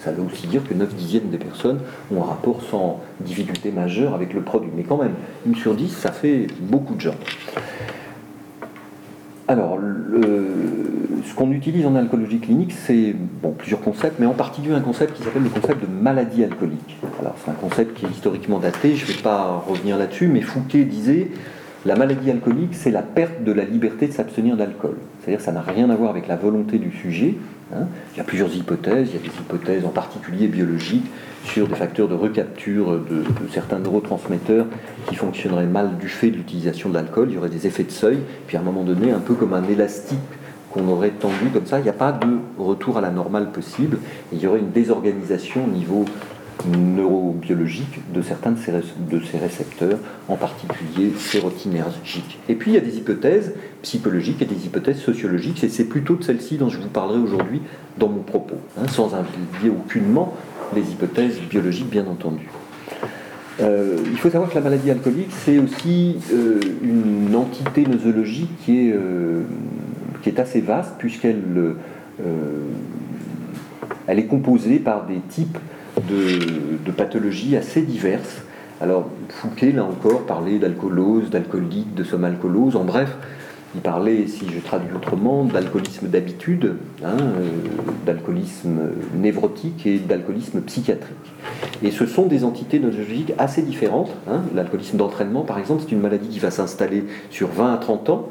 Ça veut aussi dire que 9 dixièmes des personnes ont un rapport sans difficulté majeure avec le produit. Mais quand même, une sur dix, ça fait beaucoup de gens. Alors, ce qu'on utilise en alcoolologie clinique, c'est plusieurs concepts, mais en particulier un concept qui s'appelle le concept de maladie alcoolique. Alors, c'est un concept qui est historiquement daté, je ne vais pas revenir là-dessus, mais Fouquet disait la maladie alcoolique, c'est la perte de la liberté de s'abstenir d'alcool. C'est-à-dire que ça n'a rien à voir avec la volonté du sujet. Hein. Il y a plusieurs hypothèses, il y a des hypothèses en particulier biologiques sur des facteurs de recapture de, certains neurotransmetteurs qui fonctionneraient mal du fait de l'utilisation de l'alcool. Il y aurait des effets de seuil, puis à un moment donné, un peu comme un élastique qu'on aurait tendu comme ça. Il n'y a pas de retour à la normale possible. Il y aurait une désorganisation au niveau neurobiologique de certains de ces, récepteurs, en particulier sérotoninergiques. Et puis il y a des hypothèses psychologiques et des hypothèses sociologiques, et c'est plutôt de celles-ci dont je vous parlerai aujourd'hui dans mon propos, hein, sans inviter aucunement les hypothèses biologiques bien entendu. Euh, il faut savoir que la maladie alcoolique, c'est aussi euh, une entité nosologique qui est, euh, assez vaste, puisqu'elle elle est composée par des types de, pathologies assez diverses. Alors, Fouquet, là encore, parlait d'alcoolose, d'alcoolique, de somalcolose, en bref, il parlait, si je traduis autrement, d'alcoolisme d'habitude, hein, euh, d'alcoolisme névrotique et d'alcoolisme psychiatrique. Et ce sont des entités neurologiques assez différentes. Hein. L'alcoolisme d'entraînement, par exemple, c'est une maladie qui va s'installer sur 20 à 30 ans,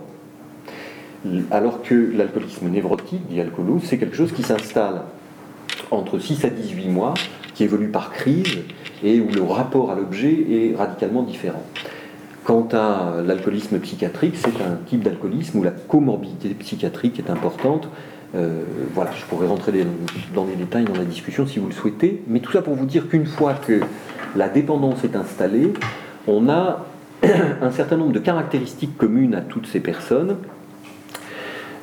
alors que l'alcoolisme névrotique, dit alcoolose, c'est quelque chose qui s'installe entre 6 à 18 mois, qui évolue par crise et où le rapport à l'objet est radicalement différent. Quant à l'alcoolisme psychiatrique, c'est un type d'alcoolisme où la comorbidité psychiatrique est importante. Euh, voilà, je pourrais rentrer dans les détails dans la discussion si vous le souhaitez, mais tout ça pour vous dire qu'une fois que la dépendance est installée, on a un certain nombre de caractéristiques communes à toutes ces personnes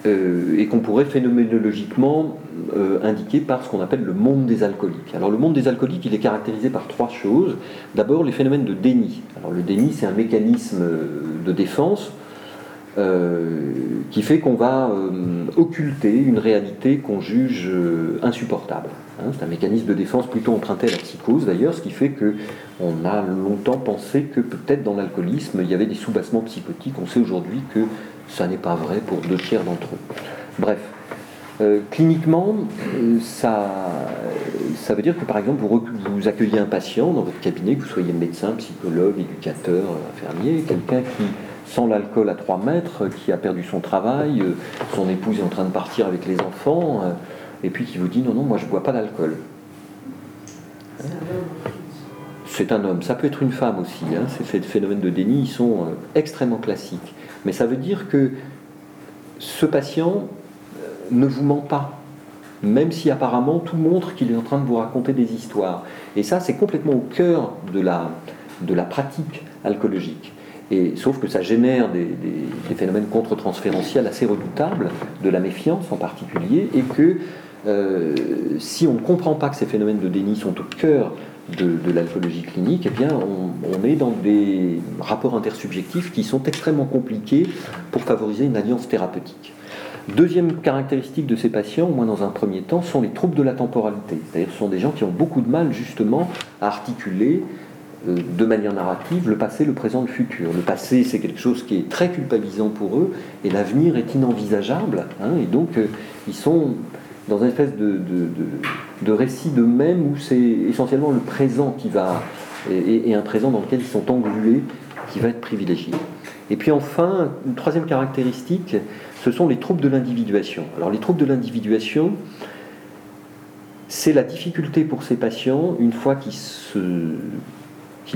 euh, et qu'on pourrait phénoménologiquement euh, indiquer par ce qu'on appelle le monde des alcooliques. Alors le monde des alcooliques, il est caractérisé par trois choses. D'abord les phénomènes de déni. Alors le déni, c'est un mécanisme de défense euh, qui fait qu'on va occulter une réalité qu'on juge insupportable. Hein. c'est un mécanisme de défense plutôt emprunté à la psychose d'ailleurs, ce qui fait que on a longtemps pensé que peut-être dans l'alcoolisme il y avait des soubassements psychotiques. On sait aujourd'hui que ça n'est pas vrai pour deux tiers d'entre eux. Bref, euh, cliniquement, euh, ça, ça veut dire que par exemple, vous, accueillez un patient dans votre cabinet, que vous soyez médecin, psychologue, éducateur, infirmier, quelqu'un qui sent l'alcool à 3 mètres, qui a perdu son travail, euh, son épouse est en train de partir avec les enfants, et puis qui vous dit non, non, moi je ne bois pas d'alcool. C'est un homme, ça peut être une femme aussi. Hein. Ces phénomènes de déni, ils sont extrêmement classiques. Mais ça veut dire que ce patient euh, ne vous ment pas, même si apparemment tout montre qu'il est en train de vous raconter des histoires. Et ça, c'est complètement au cœur de la, pratique alcoologique. Et, sauf que ça génère des, phénomènes contre-transférentiels assez redoutables, de la méfiance en particulier, et que euh, si on ne comprend pas que ces phénomènes de déni sont au cœur de, l'alcoolologie clinique, eh bien, on, est dans des rapports intersubjectifs qui sont extrêmement compliqués pour favoriser une alliance thérapeutique. Deuxième caractéristique de ces patients, au moins dans un premier temps, sont les troubles de la temporalité. C'est-à-dire ce sont des gens qui ont beaucoup de mal justement à articuler euh, de manière narrative le passé, le présent, le futur. Le passé, c'est quelque chose qui est très culpabilisant pour eux, et l'avenir est inenvisageable. Hein, et donc, euh, ils sont dans une espèce de, récit d'eux-mêmes où c'est essentiellement le présent qui va, et, un présent dans lequel ils sont englués, qui va être privilégié. Et puis enfin, une troisième caractéristique, ce sont les troubles de l'individuation. Alors les troubles de l'individuation, c'est la difficulté pour ces patients, une fois qu'ils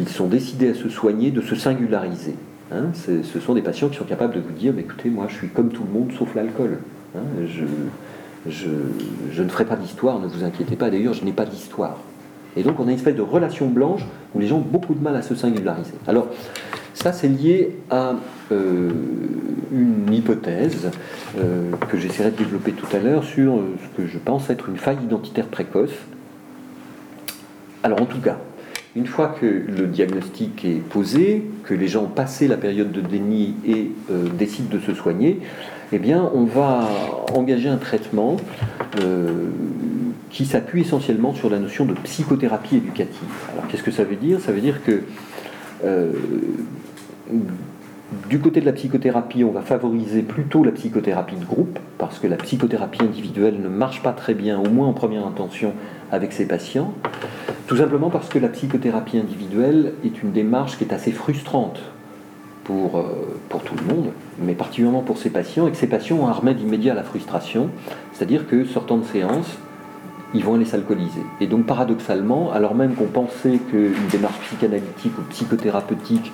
sont décidés à se soigner, de se singulariser. Hein. ce sont des patients qui sont capables de vous dire, écoutez, moi je suis comme tout le monde sauf l'alcool. Hein. Je, ne ferai pas d'histoire, ne vous inquiétez pas, d'ailleurs je n'ai pas d'histoire. Et donc on a une espèce de relation blanche où les gens ont beaucoup de mal à se singulariser. Alors ça c'est lié à euh, une hypothèse euh, que j'essaierai de développer tout à l'heure sur euh, ce que je pense être une faille identitaire précoce. Alors en tout cas, une fois que le diagnostic est posé, que les gens ont passé la période de déni et décident de se soigner, eh bien, on va engager un traitement euh, qui s'appuie essentiellement sur la notion de psychothérapie éducative. Alors, qu'est-ce que ça veut dire? Ça veut dire que euh, du côté de la psychothérapie, on va favoriser plutôt la psychothérapie de groupe, parce que la psychothérapie individuelle ne marche pas très bien, au moins en première intention, avec ses patients. Tout simplement parce que la psychothérapie individuelle est une démarche qui est assez frustrante pour, euh, pour tout le monde, mais particulièrement pour ces patients, et que ces patients ont un remède immédiat à la frustration, c'est-à-dire que sortant de séance, ils vont aller s'alcooliser. Et donc paradoxalement, alors même qu'on pensait qu'une démarche psychanalytique ou psychothérapeutique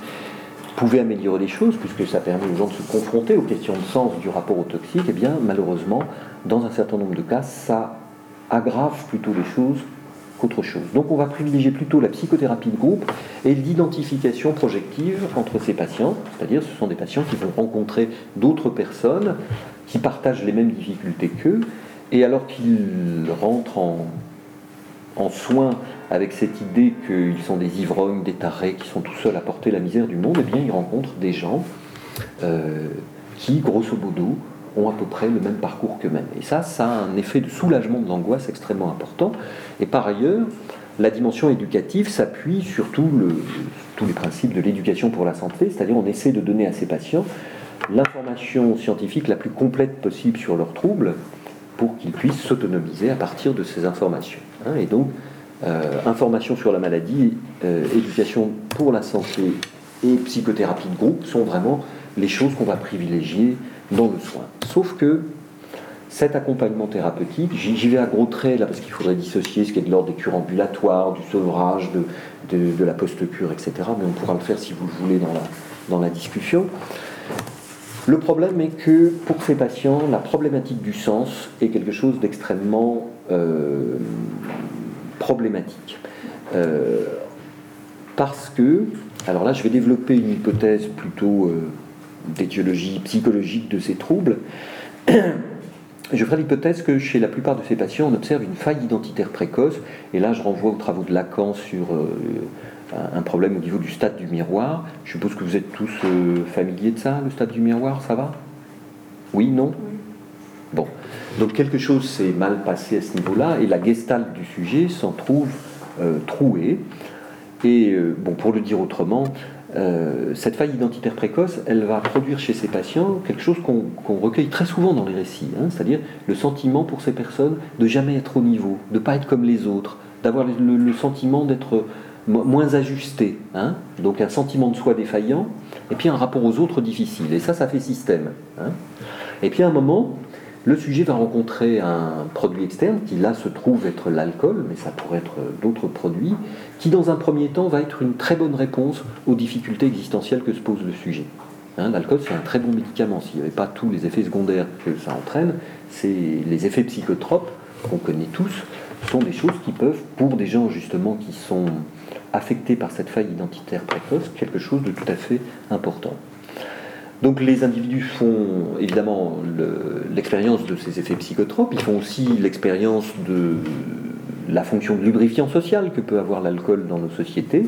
pouvait améliorer les choses, puisque ça permet aux gens de se confronter aux questions de sens du rapport au toxique, eh bien malheureusement, dans un certain nombre de cas, ça aggrave plutôt les choses Donc on va privilégier plutôt la psychothérapie de groupe et l'identification projective entre ces patients, c'est-à-dire ce sont des patients qui vont rencontrer d'autres personnes qui partagent les mêmes difficultés qu'eux, et alors qu'ils rentrent en, en soins avec cette idée qu'ils sont des ivrognes, des tarés, qui sont tout seuls à porter la misère du monde, eh bien ils rencontrent des gens euh, qui, grosso modo, ont à peu près le même parcours qu'eux-mêmes. Et ça, ça a un effet de soulagement de l'angoisse extrêmement important. Et par ailleurs, la dimension éducative s'appuie sur tous les principes de l'éducation pour la santé, c'est-à-dire on essaie de donner à ces patients l'information scientifique la plus complète possible sur leurs troubles pour qu'ils puissent s'autonomiser à partir de ces informations. Hein. et donc, euh, information sur la maladie, euh, éducation pour la santé et psychothérapie de groupe sont vraiment les choses qu'on va privilégier dans le soin. Sauf que cet accompagnement thérapeutique, j'y vais à gros traits là parce qu'il faudrait dissocier ce qui est de l'ordre des cures ambulatoires, du sevrage, de, de, la post-cure, etc. Mais on pourra le faire si vous le voulez dans la, dans la discussion. Le problème est que pour ces patients, la problématique du sens est quelque chose d'extrêmement euh, problématique. Euh, parce que, alors là je vais développer une hypothèse plutôt euh, d'étiologie psychologique de ces troubles. Je ferai l'hypothèse que chez la plupart de ces patients, on observe une faille identitaire précoce, et là je renvoie aux travaux de Lacan sur un problème au niveau du stade du miroir. Je suppose que vous êtes tous euh, familiers de ça, le stade du miroir, ça va? Oui, non? Bon. Donc quelque chose s'est mal passé à ce niveau-là, et la gestalt du sujet s'en trouve euh, trouée. Et euh, bon, pour le dire autrement, cette faille identitaire précoce, elle va produire chez ces patients quelque chose qu'on recueille très souvent dans les récits, hein, c'est-à-dire le sentiment pour ces personnes de jamais être au niveau, de ne pas être comme les autres, d'avoir le, sentiment d'être moins ajusté, hein donc un sentiment de soi défaillant, et puis un rapport aux autres difficile. Et ça, ça fait système. Hein et puis à un moment, le sujet va rencontrer un produit externe qui là se trouve être l'alcool, mais ça pourrait être d'autres produits, qui dans un premier temps va être une très bonne réponse aux difficultés existentielles que se pose le sujet. Hein, l'alcool, c'est un très bon médicament. S'il n'y avait pas tous les effets secondaires que ça entraîne, c'est les effets psychotropes qu'on connaît tous, sont des choses qui peuvent, pour des gens justement qui sont affectés par cette faille identitaire précoce, quelque chose de tout à fait important. Donc les individus font évidemment l'expérience de ces effets psychotropes, ils font aussi l'expérience de la fonction de lubrifiant social que peut avoir l'alcool dans nos sociétés.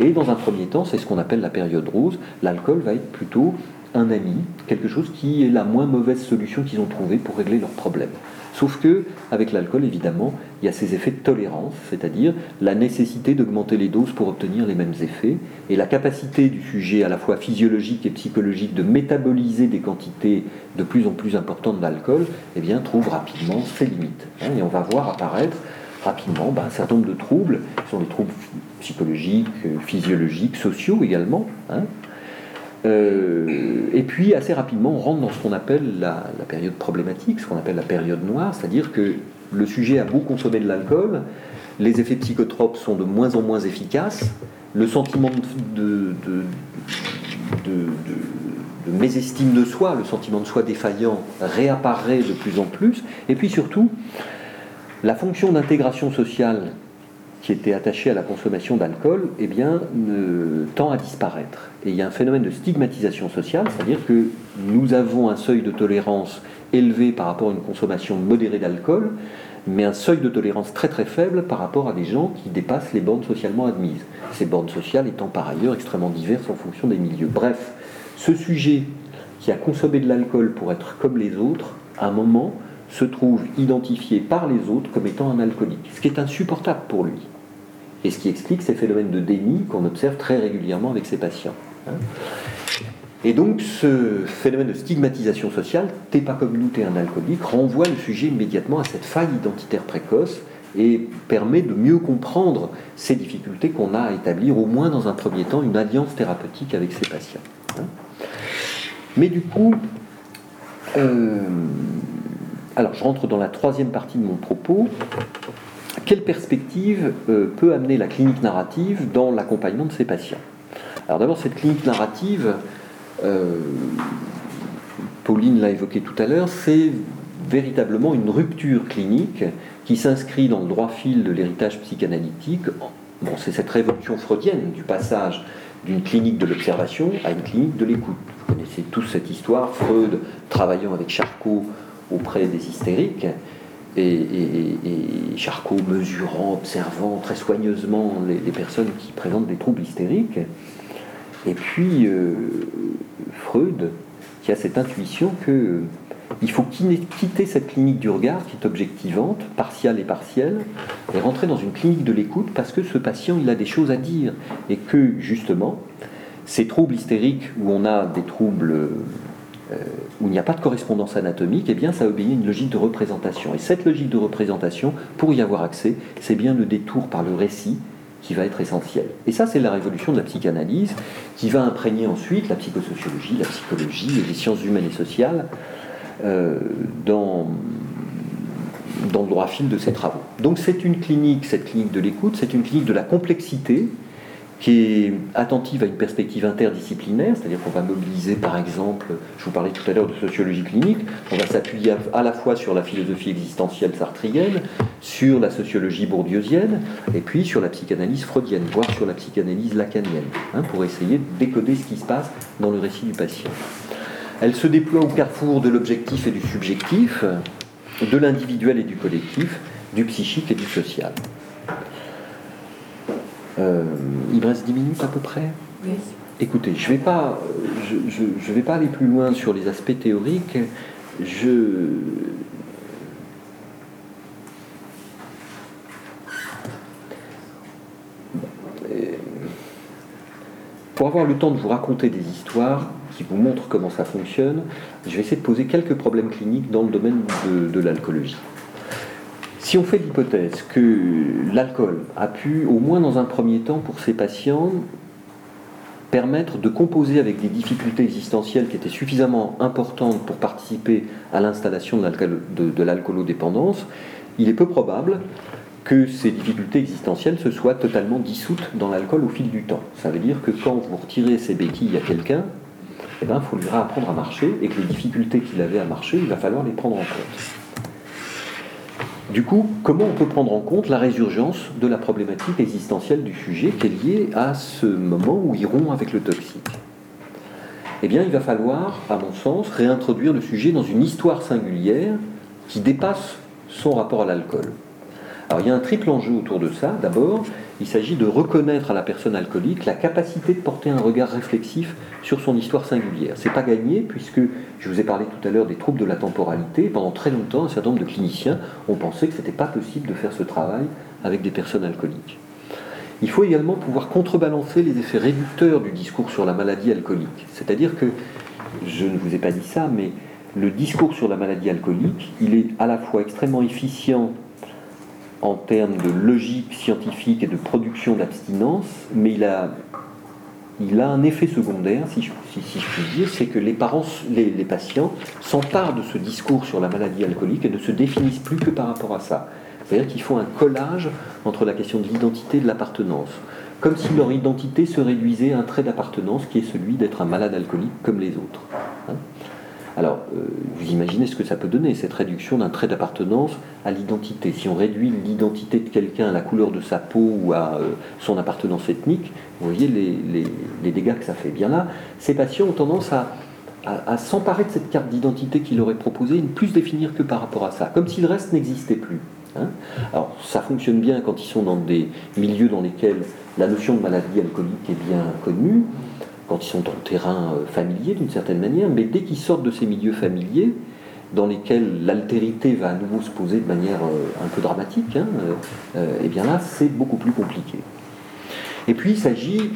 Et dans un premier temps, c'est ce qu'on appelle la période rose. L'alcool va être plutôt un ami, quelque chose qui est la moins mauvaise solution qu'ils ont trouvée pour régler leurs problèmes. Sauf que, avec l'alcool, évidemment, il y a ces effets de tolérance, c'est-à-dire la nécessité d'augmenter les doses pour obtenir les mêmes effets, et la capacité du sujet, à la fois physiologique et psychologique, de métaboliser des quantités de plus en plus importantes d'alcool, eh bien, trouve rapidement ses limites. Hein. et on va voir apparaître rapidement ben, un certain nombre de troubles, qui sont des troubles psychologiques, physiologiques, sociaux également, hein, euh, et puis assez rapidement, on rentre dans ce qu'on appelle la, période problématique, ce qu'on appelle la période noire, c'est-à-dire que le sujet a beau consommer de l'alcool, les effets psychotropes sont de moins en moins efficaces, le sentiment de, de, de mésestime de soi, le sentiment de soi défaillant réapparaît de plus en plus, et puis surtout, la fonction d'intégration sociale qui était attaché à la consommation d'alcool, eh bien, tend à disparaître. Et il y a un phénomène de stigmatisation sociale, c'est-à-dire que nous avons un seuil de tolérance élevé par rapport à une consommation modérée d'alcool, mais un seuil de tolérance très très faible par rapport à des gens qui dépassent les bornes socialement admises. Ces bornes sociales étant par ailleurs extrêmement diverses en fonction des milieux. Bref, ce sujet qui a consommé de l'alcool pour être comme les autres, à un moment, se trouve identifié par les autres comme étant un alcoolique, ce qui est insupportable pour lui et ce qui explique ces phénomènes de déni qu'on observe très régulièrement avec ces patients. Hein. Et donc ce phénomène de stigmatisation sociale, t'es pas comme nous, t'es un alcoolique, renvoie le sujet immédiatement à cette faille identitaire précoce et permet de mieux comprendre ces difficultés qu'on a à établir, au moins dans un premier temps, une alliance thérapeutique avec ces patients. Hein. Mais du coup, euh, alors je rentre dans la troisième partie de mon propos quelle perspective euh, peut amener la clinique narrative dans l'accompagnement de ces patients? Alors d'abord, cette clinique narrative, euh, Pauline l'a évoqué tout à l'heure, c'est véritablement une rupture clinique qui s'inscrit dans le droit fil de l'héritage psychanalytique. Bon, c'est cette révolution freudienne du passage d'une clinique de l'observation à une clinique de l'écoute. Vous connaissez tous cette histoire, Freud travaillant avec Charcot auprès des hystériques, et, Charcot mesurant, observant très soigneusement les, personnes qui présentent des troubles hystériques. Et puis euh, Freud, qui a cette intuition que il faut quitter cette clinique du regard qui est objectivante, partiale et partielle, et rentrer dans une clinique de l'écoute parce que ce patient, il a des choses à dire. Et que, justement, ces troubles hystériques où on a des troubles euh, où il n'y a pas de correspondance anatomique, eh bien, ça obéit à une logique de représentation. Et cette logique de représentation, pour y avoir accès, c'est bien le détour par le récit qui va être essentiel. Et ça, c'est la révolution de la psychanalyse qui va imprégner ensuite la psychosociologie, la psychologie et les sciences humaines et sociales euh, dans, dans le droit fil de ses travaux. Donc c'est une clinique, cette clinique de l'écoute, c'est une clinique de la complexité qui est attentive à une perspective interdisciplinaire, c'est-à-dire qu'on va mobiliser par exemple, je vous parlais tout à l'heure de sociologie clinique, on va s'appuyer à la fois sur la philosophie existentielle sartrienne, sur la sociologie bourdieusienne, et puis sur la psychanalyse freudienne, voire sur la psychanalyse lacanienne, hein, pour essayer de décoder ce qui se passe dans le récit du patient. Elle se déploie au carrefour de l'objectif et du subjectif, de l'individuel et du collectif, du psychique et du social. Euh, il me reste 10 minutes à peu près Oui. Écoutez, je ne vais, pas, je, vais pas aller plus loin sur les aspects théoriques. Je, pour avoir le temps de vous raconter des histoires, qui vous montre comment ça fonctionne, je vais essayer de poser quelques problèmes cliniques dans le domaine de, l'alcoolologie. Si on fait l'hypothèse que l'alcool a pu, au moins dans un premier temps pour ces patients, permettre de composer avec des difficultés existentielles qui étaient suffisamment importantes pour participer à l'installation de l'alcoolodépendance, il est peu probable que ces difficultés existentielles se soient totalement dissoutes dans l'alcool au fil du temps. Ça veut dire que quand vous retirez ces béquilles à quelqu'un, il eh ben, faut lui à marcher et que les difficultés qu'il avait à marcher, il va falloir les prendre en compte. Du coup, comment on peut prendre en compte la résurgence de la problématique existentielle du sujet qui est liée à ce moment où il rompt avec le toxique? Eh bien, il va falloir, à mon sens, réintroduire le sujet dans une histoire singulière qui dépasse son rapport à l'alcool. Alors il y a un triple enjeu autour de ça. D'abord, il s'agit de reconnaître à la personne alcoolique la capacité de porter un regard réflexif sur son histoire singulière. C'est pas gagné puisque je vous ai parlé tout à l'heure des troubles de la temporalité. Pendant très longtemps, un certain nombre de cliniciens ont pensé que ce n'était pas possible de faire ce travail avec des personnes alcooliques. Il faut également pouvoir contrebalancer les effets réducteurs du discours sur la maladie alcoolique. C'est-à-dire que, je ne vous ai pas dit ça, mais le discours sur la maladie alcoolique, il est à la fois extrêmement efficient en termes de logique scientifique et de production d'abstinence, mais il a, il a un effet secondaire, si je, puis dire, c'est que les, parents, les, les patients s'emparent de ce discours sur la maladie alcoolique et ne se définissent plus que par rapport à ça. C'est-à-dire qu'ils font un collage entre la question de l'identité et de l'appartenance, comme si leur identité se réduisait à un trait d'appartenance qui est celui d'être un malade alcoolique comme les autres. Hein. Alors, euh, vous imaginez ce que ça peut donner, cette réduction d'un trait d'appartenance à l'identité. Si on réduit l'identité de quelqu'un à la couleur de sa peau ou à euh, son appartenance ethnique, vous voyez les, dégâts que ça fait. Bien là, ces patients ont tendance à, s'emparer de cette carte d'identité qu'il aurait proposée et ne plus se définir que par rapport à ça, comme si le reste n'existait plus. Hein. Alors, ça fonctionne bien quand ils sont dans des milieux dans lesquels la notion de maladie alcoolique est bien connue quand ils sont en terrain euh, familier d'une certaine manière, mais dès qu'ils sortent de ces milieux familiers, dans lesquels l'altérité va à nouveau se poser de manière euh, un peu dramatique, hein, euh, eh bien là, c'est beaucoup plus compliqué. Et puis, il s'agit,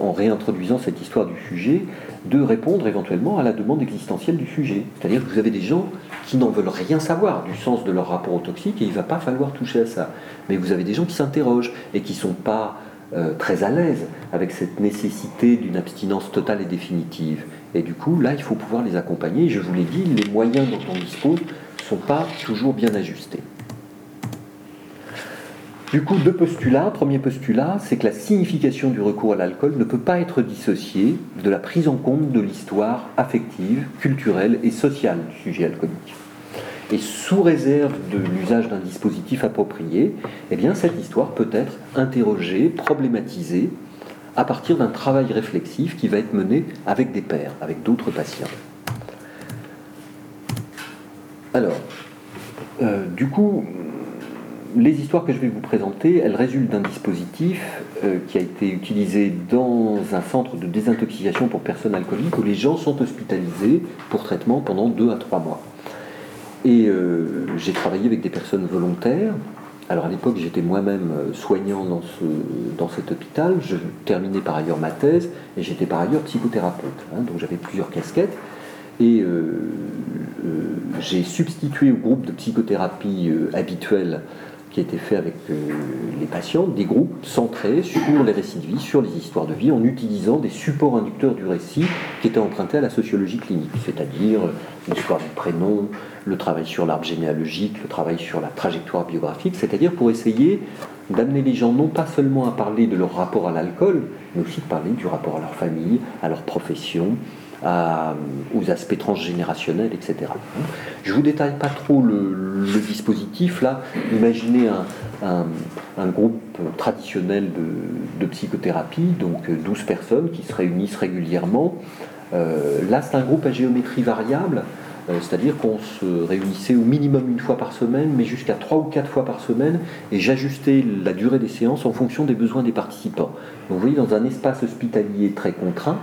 en réintroduisant cette histoire du sujet, de répondre éventuellement à la demande existentielle du sujet. C'est-à-dire que vous avez des gens qui n'en veulent rien savoir du sens de leur rapport au toxique et il ne va pas falloir toucher à ça. Mais vous avez des gens qui s'interrogent et qui ne sont pas euh, très à l'aise avec cette nécessité d'une abstinence totale et définitive. Et du coup, là, il faut pouvoir les accompagner. je vous l'ai dit, les moyens dont on dispose ne sont pas toujours bien ajustés. Du coup, deux postulats. Premier postulat, c'est que la signification du recours à l'alcool ne peut pas être dissociée de la prise en compte de l'histoire affective, culturelle et sociale du sujet alcoolique. Et sous réserve de l'usage d'un dispositif approprié, eh cette histoire peut être interrogée, problématisée, à partir d'un travail réflexif qui va être mené avec des pairs, avec d'autres patients. Alors, euh, du coup, les histoires que je vais vous présenter, elles résultent d'un dispositif euh, qui a été utilisé dans un centre de désintoxication pour personnes alcooliques où les gens sont hospitalisés pour traitement pendant deux à trois mois. Et euh, j'ai travaillé avec des personnes volontaires. Alors à l'époque, j'étais moi-même euh, soignant dans, ce, dans cet hôpital. Je terminais par ailleurs ma thèse et j'étais par ailleurs psychothérapeute. Hein, donc j'avais plusieurs casquettes. Et j'ai substitué au groupe de psychothérapie habituel qui était fait avec euh, les patients, des groupes centrés sur les récits de vie, sur les histoires de vie, en utilisant des supports inducteurs du récit qui étaient empruntés à la sociologie clinique, c'est-à-dire euh, l'histoire du prénom, le travail sur l'arbre généalogique, le travail sur la trajectoire biographique, c'est-à-dire pour essayer d'amener les gens non pas seulement à parler de leur rapport à l'alcool, mais aussi de parler du rapport à leur famille, à leur profession, aux aspects transgénérationnels, etc. Je ne vous détaille pas trop le, dispositif. Là, imaginez un, groupe traditionnel de, psychothérapie, donc 12 personnes qui se réunissent régulièrement. Euh, là, c'est un groupe à géométrie variable, euh, c'est-à-dire qu'on se réunissait au minimum une fois par semaine, mais jusqu'à trois ou quatre fois par semaine, et j'ajustais la durée des séances en fonction des besoins des participants. Vous voyez, dans un espace hospitalier très contraint,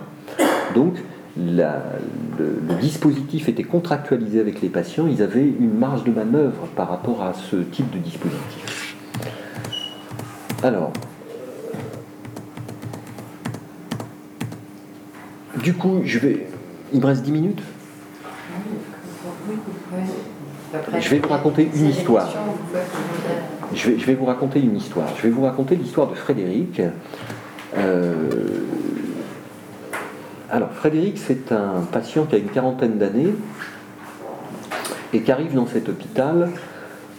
donc le, dispositif était contractualisé avec les patients, ils avaient une marge de manœuvre par rapport à ce type de dispositif. Alors, du coup, je vais. Il me reste 10 minutes Je vais vous raconter une histoire. Je vais, je vais, vous raconter une histoire. Je vais vous raconter l'histoire de Frédéric. Euh, alors, Frédéric, c'est un patient qui a une quarantaine d'années et qui arrive dans cet hôpital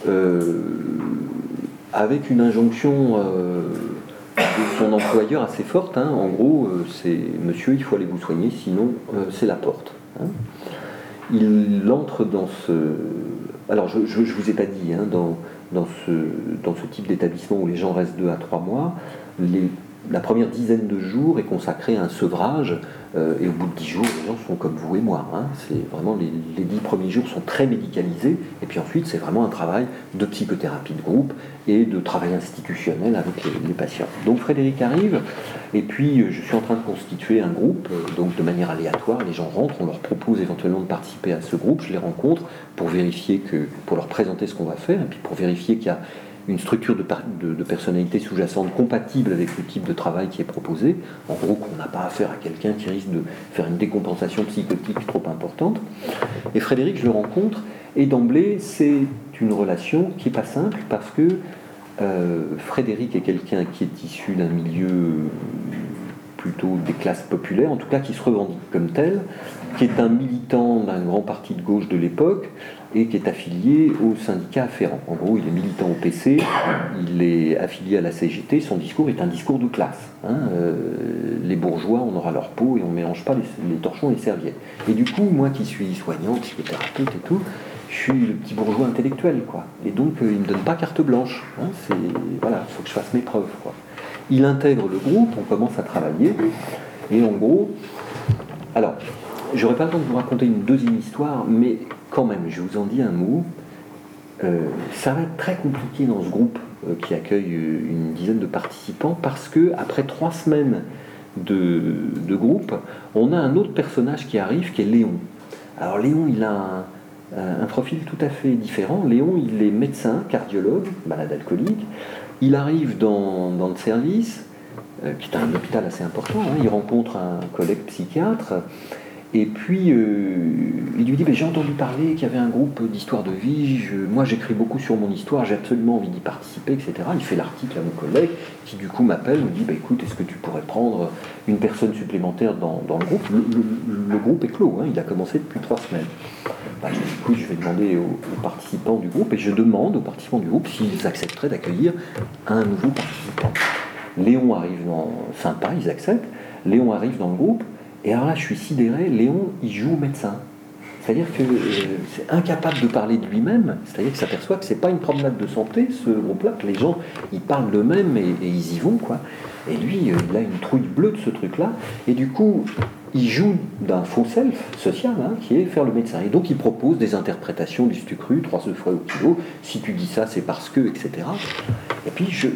euh, avec une injonction euh, de son employeur assez forte. Hein. En gros, euh, c'est monsieur, il faut aller vous soigner, sinon c'est la porte. Hein. Il entre dans ce. Alors, je ne vous ai pas dit, hein, dans, ce, type d'établissement où les gens restent deux à trois mois, la première dizaine de jours est consacrée à un sevrage, euh, et au bout de dix jours, les gens sont comme vous et moi. Hein. C'est vraiment les, dix premiers jours sont très médicalisés, et puis ensuite c'est vraiment un travail de psychothérapie de groupe et de travail institutionnel avec les, patients. Donc Frédéric arrive, et puis euh, je suis en train de constituer un groupe, euh, donc de manière aléatoire, les gens rentrent, on leur propose éventuellement de participer à ce groupe, je les rencontre pour vérifier que, pour leur présenter ce qu'on va faire, et puis pour vérifier qu'il y a une structure de, personnalité sous-jacente compatible avec le type de travail qui est proposé. En gros, qu'on n'a pas affaire à quelqu'un qui risque de faire une décompensation psychotique trop importante. Et Frédéric, je le rencontre, et d'emblée, c'est une relation qui n'est pas simple parce que euh, Frédéric est quelqu'un qui est issu d'un milieu plutôt des classes populaires, en tout cas qui se revendique comme tel, qui est un militant d'un grand parti de gauche de l'époque, et qui est affilié au syndicat afférent. En gros, il est militant au PC, il est affilié à la CGT, son discours est un discours de classe. Hein. Euh, les bourgeois, on aura leur peau et on ne mélange pas les, torchons et les serviettes. Et du coup, moi qui suis soignant, psychothérapeute et tout, je suis le petit bourgeois intellectuel, quoi. Et donc, euh, il ne me donne pas carte blanche. Hein. Voilà, il faut que je fasse mes preuves, quoi. Il intègre le groupe, on commence à travailler, et en gros, alors, j'aurais pas le temps de vous raconter une deuxième histoire, mais quand même, je vous en dis un mot. Euh, ça va être très compliqué dans ce groupe euh, qui accueille euh, une dizaine de participants parce que après trois semaines de, groupe, on a un autre personnage qui arrive qui est Léon. Alors Léon, il a un, profil tout à fait différent. Léon, il est médecin, cardiologue, malade alcoolique. Il arrive dans, le service, qui est un hôpital assez important. Hein. il rencontre un collègue psychiatre. Et puis, il lui dit, j'ai entendu parler qu'il y avait un groupe d'histoire de vie, moi j'écris beaucoup sur mon histoire, j'ai absolument envie d'y participer, etc. Il fait l'article à mon collègue, qui du coup m'appelle, me dit, bah, écoute, est-ce que tu pourrais prendre une personne supplémentaire dans, le groupe? Le, groupe est clos, hein, il a commencé depuis trois semaines. bah, je vais demander aux, participants du groupe, et je demande aux participants du groupe s'ils accepteraient d'accueillir un nouveau participant. Léon arrive dans. Sympa, ils acceptent. Léon arrive dans le groupe, et alors là, je suis sidéré, Léon, il joue médecin. C'est-à-dire que euh, c'est incapable de parler de lui-même, c'est-à-dire qu'il s'aperçoit que c'est pas une promenade de santé, ce groupe-là, que les gens, ils parlent d'eux-mêmes et, ils y vont, quoi. Et lui, euh, il a une trouille bleue de ce truc-là, et du coup, il joue d'un faux self social, hein, qui est faire le médecin. Et donc, il propose des interprétations du cru, trois frais au kilo, si tu dis ça, c'est parce que, etc. Et puis, je,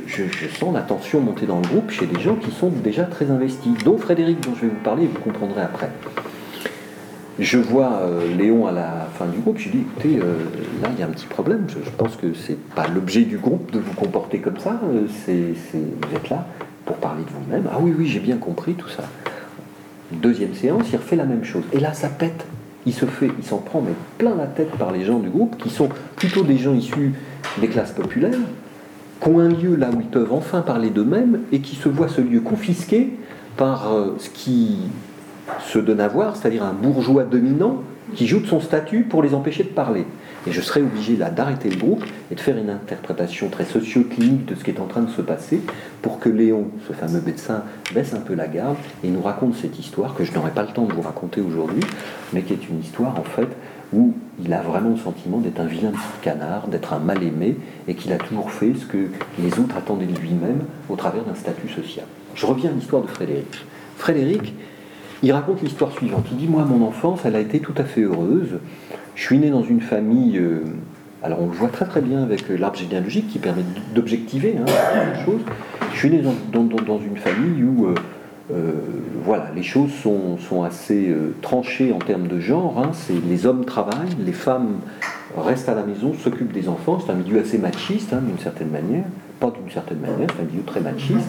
sens la tension monter dans le groupe chez des gens qui sont déjà très investis, dont Frédéric, dont je vais vous parler, vous comprendrez après. Je vois euh, Léon à la fin du groupe, je lui dis écoutez, euh, là il y a un petit problème, je, pense que c'est pas l'objet du groupe de vous comporter comme ça, vous êtes là pour parler de vous-même. Ah oui, oui, j'ai bien compris tout ça. Deuxième séance, il refait la même chose. Et là, ça pète. Il se fait, il s'en prend mais plein la tête par les gens du groupe, qui sont plutôt des gens issus des classes populaires, qui ont un lieu là où ils peuvent enfin parler d'eux-mêmes et qui se voient ce lieu confisqué par ce qui se donne à voir, c'est-à-dire un bourgeois dominant qui joue de son statut pour les empêcher de parler. Et je serais obligé là d'arrêter le groupe et de faire une interprétation très socio-clinique de ce qui est en train de se passer pour que Léon, ce fameux médecin, baisse un peu la garde et nous raconte cette histoire que je n'aurai pas le temps de vous raconter aujourd'hui, mais qui est une histoire en fait où il a vraiment le sentiment d'être un vilain canard, d'être un mal-aimé et qu'il a toujours fait ce que les autres attendaient de lui-même au travers d'un statut social. Je reviens à l'histoire de Frédéric. Frédéric, il raconte l'histoire suivante. Il dit Moi, mon enfance, elle a été tout à fait heureuse. Je suis né dans une famille. Euh, alors, on le voit très très bien avec euh, l'arbre généalogique qui permet d'objectiver hein, les choses. Je suis né dans, une famille où. Euh, voilà, les choses sont, assez tranchées en termes de genre. Hein. Les hommes travaillent, les femmes restent à la maison, s'occupent des enfants. C'est un milieu assez machiste, hein, d'une certaine manière. Pas d'une certaine manière, c'est un milieu très machiste.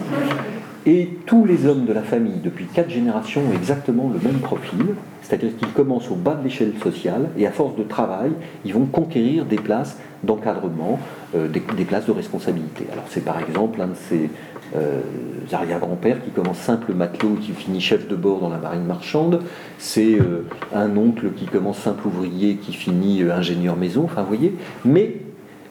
Et tous les hommes de la famille, depuis quatre générations, ont exactement le même profil, c'est-à-dire qu'ils commencent au bas de l'échelle sociale et à force de travail, ils vont conquérir des places d'encadrement, euh, des, places de responsabilité. Alors c'est par exemple un de ces euh, arrière-grands-pères qui commence simple matelot qui finit chef de bord dans la marine marchande, c'est euh, un oncle qui commence simple ouvrier qui finit ingénieur maison, enfin vous voyez, mais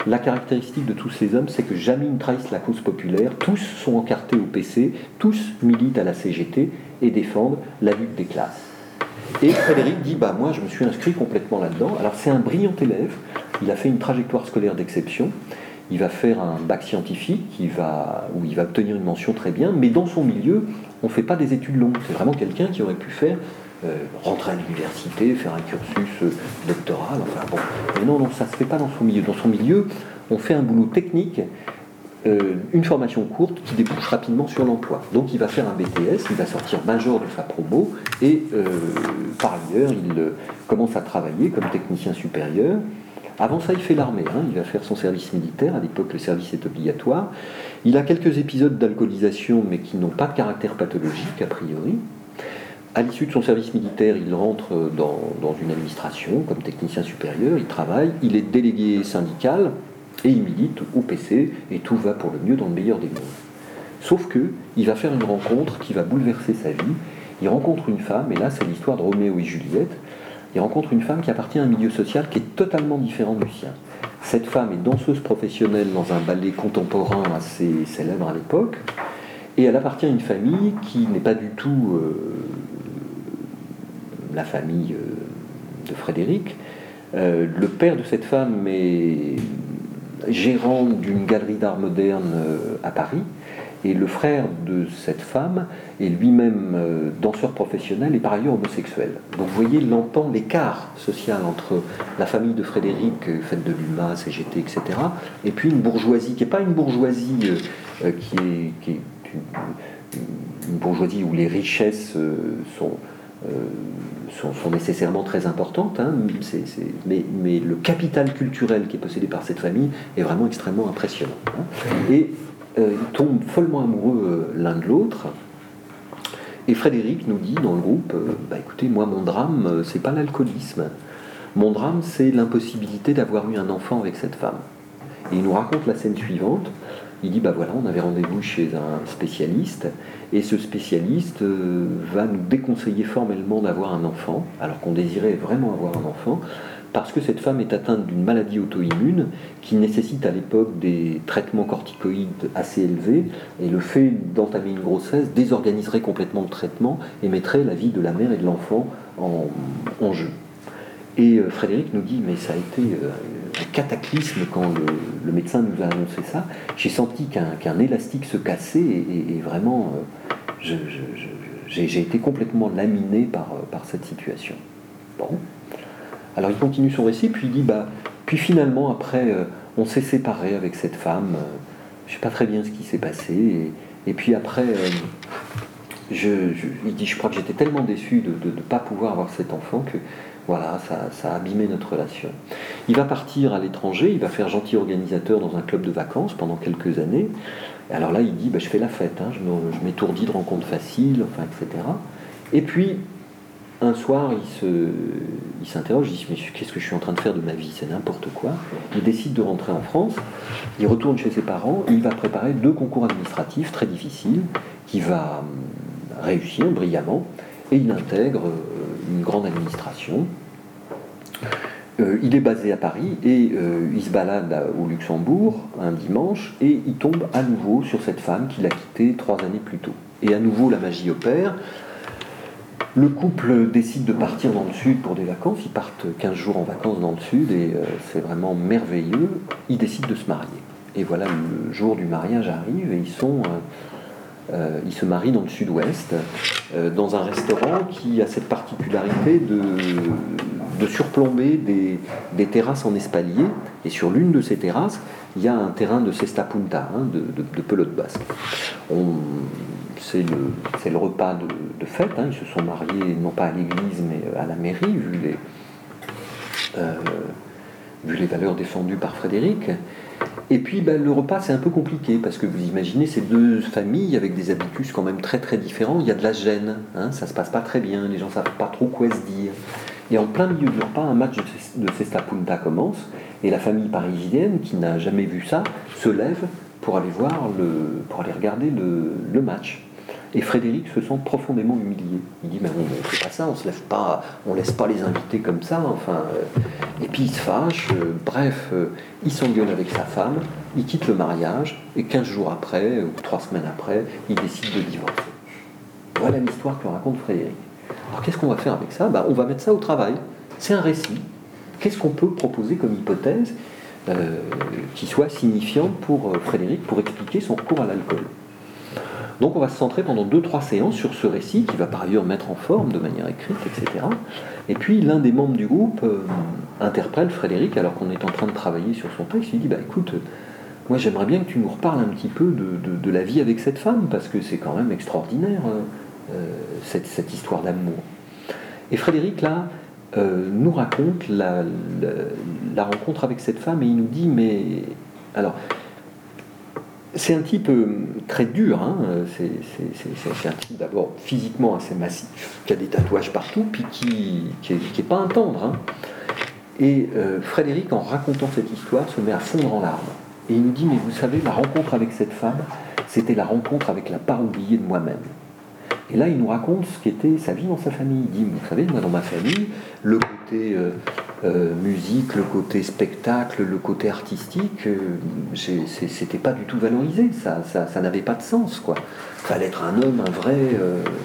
la caractéristique de tous ces hommes, c'est que jamais ils ne trahissent la cause populaire, tous sont encartés au PC, tous militent à la CGT et défendent la lutte des classes. Et Frédéric dit bah moi je me suis inscrit complètement là-dedans. Alors c'est un brillant élève, il a fait une trajectoire scolaire d'exception. Il va faire un bac scientifique où il va obtenir une mention très bien, mais dans son milieu, on ne fait pas des études longues. C'est vraiment quelqu'un qui aurait pu faire euh, rentrer à l'université, faire un cursus euh, doctoral, enfin bon. Mais non, ça ne se fait pas dans son milieu. Dans son milieu, on fait un boulot technique, euh, une formation courte qui débouche rapidement sur l'emploi. Donc il va faire un BTS, il va sortir major de sa promo, et par ailleurs, il commence à travailler comme technicien supérieur. Avant ça, il fait l'armée, hein. il va faire son service militaire, à l'époque le service est obligatoire. Il a quelques épisodes d'alcoolisation, mais qui n'ont pas de caractère pathologique a priori. À l'issue de son service militaire, il rentre dans, une administration comme technicien supérieur, il travaille, il est délégué syndical et il milite au PC et tout va pour le mieux dans le meilleur des mondes. Sauf que il va faire une rencontre qui va bouleverser sa vie. Il rencontre une femme, et là c'est l'histoire de Roméo et Juliette. Il rencontre une femme qui appartient à un milieu social qui est totalement différent du sien. Cette femme est danseuse professionnelle dans un ballet contemporain assez célèbre à l'époque, et elle appartient à une famille qui n'est pas du tout euh, la famille euh, de Frédéric. Euh, le père de cette femme est gérant d'une galerie d'art moderne euh, à Paris. Et le frère de cette femme est lui-même danseur professionnel et par ailleurs homosexuel. Donc vous voyez l'écart social entre la famille de Frédéric, faite de l'UMA, CGT, etc., et puis une bourgeoisie qui n'est pas une bourgeoisie qui est, qui est une, bourgeoisie où les richesses sont euh, sont, nécessairement très importantes, hein. mais, le capital culturel qui est possédé par cette famille est vraiment extrêmement impressionnant. Hein. Et euh, ils tombent follement amoureux euh, l'un de l'autre. Et Frédéric nous dit dans le groupe, bah écoutez, moi mon drame, c'est pas l'alcoolisme. Mon drame, c'est l'impossibilité d'avoir eu un enfant avec cette femme. Et il nous raconte la scène suivante. Il dit, bah voilà, on avait rendez-vous chez un spécialiste, et ce spécialiste euh, va nous déconseiller formellement d'avoir un enfant, alors qu'on désirait vraiment avoir un enfant, parce que cette femme est atteinte d'une maladie auto-immune qui nécessite à l'époque des traitements corticoïdes assez élevés, et le fait d'entamer une grossesse désorganiserait complètement le traitement et mettrait la vie de la mère et de l'enfant en, jeu. Et euh, Frédéric nous dit, mais ça a été euh, cataclysme quand le, médecin nous a annoncé ça. J'ai senti qu'un élastique se cassait et, vraiment, euh, j'ai été complètement laminé par, par cette situation. Bon. Alors il continue son récit, puis il dit, bah, puis finalement, après, on s'est séparé avec cette femme. je sais pas très bien ce qui s'est passé. Et, puis après, je, il dit, je crois que j'étais tellement déçu de ne pas pouvoir avoir cet enfant que voilà, ça, a abîmé notre relation. Il va partir à l'étranger, il va faire gentil organisateur dans un club de vacances pendant quelques années. alors là, il dit, bah, je fais la fête, hein, je m'étourdis de rencontres faciles, etc. Et puis, un soir, il s'interroge, il, il dit, mais qu'est-ce que je suis en train de faire de ma vie? C'est n'importe quoi. Il décide de rentrer en France, il retourne chez ses parents, il va préparer deux concours administratifs très difficiles, qui va hum, réussir brillamment, et il intègre euh, une grande administration. Euh, il est basé à Paris et euh, il se balade au Luxembourg un dimanche et il tombe à nouveau sur cette femme qu'il a quittée trois années plus tôt. Et à nouveau, la magie opère. Le couple décide de partir dans le sud pour des vacances. Ils partent 15 jours en vacances dans le sud et c'est vraiment merveilleux. Ils décident de se marier. Et voilà, le jour du mariage arrive et ils sont euh, il se marie dans le sud-ouest, euh, dans un restaurant qui a cette particularité de, surplomber des, terrasses en espalier. Et sur l'une de ces terrasses, il y a un terrain de cesta punta, hein, de, pelote basque. C'est le, repas de, fête. Hein. ils se sont mariés non pas à l'église mais à la mairie, euh, vu les valeurs défendues par Frédéric. Et puis ben, le repas c'est un peu compliqué parce que vous imaginez ces deux familles avec des habitus quand même très très différents, il y a de la gêne, hein, ça se passe pas très bien, les gens savent pas trop quoi se dire. Et en plein milieu du repas, un match de Cesta Punta commence et la famille parisienne qui n'a jamais vu ça se lève pour aller voir le, pour aller regarder le match. Et Frédéric se sent profondément humilié. Il dit, mais on ne fait pas ça, on se lève pas, on laisse pas les invités comme ça, enfin. Euh. et puis il se fâche, euh, bref, euh, il s'engueule avec sa femme, il quitte le mariage, et 15 jours après, ou 3 semaines après, il décide de divorcer. Voilà l'histoire que raconte Frédéric. Alors qu'est-ce qu'on va faire avec ça? Bah, On va mettre ça au travail. C'est un récit. Qu'est-ce qu'on peut proposer comme hypothèse qui soit signifiante pour Frédéric pour expliquer son recours à l'alcool? Donc on va se centrer pendant 2-3 séances sur ce récit qui va par ailleurs mettre en forme de manière écrite, etc. Et puis l'un des membres du groupe euh, interprète Frédéric alors qu'on est en train de travailler sur son texte. Il dit bah écoute, moi j'aimerais bien que tu nous reparles un petit peu de, la vie avec cette femme parce que c'est quand même extraordinaire euh, euh, cette, histoire d'amour. Et Frédéric là nous raconte la rencontre avec cette femme et il nous dit mais alors c'est un type euh, très dur, hein. c'est un type d'abord physiquement assez massif, qui a des tatouages partout, puis qui n'est pas un tendre. Hein. Et euh, Frédéric, en racontant cette histoire, se met à fondre en larmes. Et il nous dit, mais vous savez, la rencontre avec cette femme, c'était la rencontre avec la part oubliée de moi-même. Et là, il nous raconte ce qu'était sa vie dans sa famille. Il dit, vous savez, moi dans ma famille, le côté euh, euh, musique, le côté spectacle, le côté artistique, euh, c'était pas du tout valorisé. Ça, ça, n'avait pas de sens, quoi. Fallait être un homme, un vrai,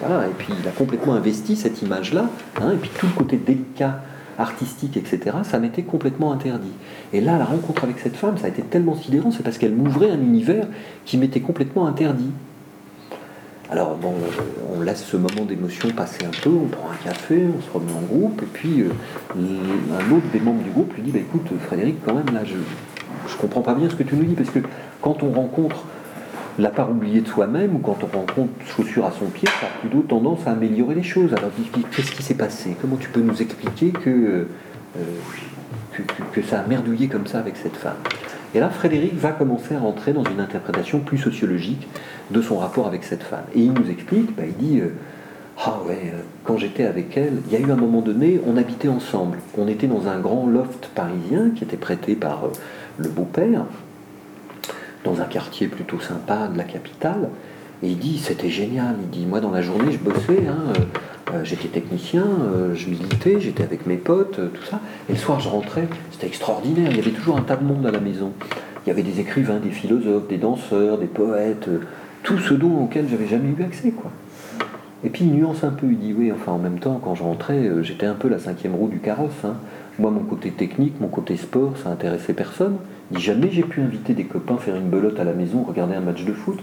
voilà. Et puis il a complètement investi cette image-là. Hein, et puis tout le côté délicat artistique, etc., ça m'était complètement interdit. Et là, la rencontre avec cette femme, ça a été tellement sidérant, c'est parce qu'elle m'ouvrait un univers qui m'était complètement interdit. Alors bon, on laisse ce moment d'émotion passer un peu, on prend un café, on se remet en groupe, et puis euh, un autre des membres du groupe lui dit bah, écoute Frédéric, quand même là je je comprends pas bien ce que tu nous dis, parce que quand on rencontre la part oubliée de soi-même, ou quand on rencontre chaussure à son pied, ça a plutôt tendance à améliorer les choses. Alors qu'est-ce qui s'est passé? Comment tu peux nous expliquer que, euh, ça a merdouillé comme ça avec cette femme? Et là, Frédéric va commencer à rentrer dans une interprétation plus sociologique de son rapport avec cette femme. Et il nous explique, bah, il dit, euh, ah ouais, euh, quand j'étais avec elle, il y a eu un moment donné, on habitait ensemble. On était dans un grand loft parisien qui était prêté par euh, le beau-père. dans un quartier plutôt sympa de la capitale. Et il dit, c'était génial. Il dit, moi dans la journée, je bossais, hein, euh, euh, j'étais technicien, euh, je militais, j'étais avec mes potes, tout ça. Et le soir, je rentrais, c'était extraordinaire. Il y avait toujours un tas de monde à la maison. Il y avait des écrivains, des philosophes, des danseurs, des poètes, tout ce dont auquel j'avais jamais eu accès, quoi. Et puis il nuance un peu, il dit oui, enfin en même temps, quand je rentrais, j'étais un peu la cinquième roue du carrosse. Hein. Moi, mon côté technique, mon côté sport, ça intéressait personne. Il dit jamais j'ai pu inviter des copains faire une belote à la maison, regarder un match de foot.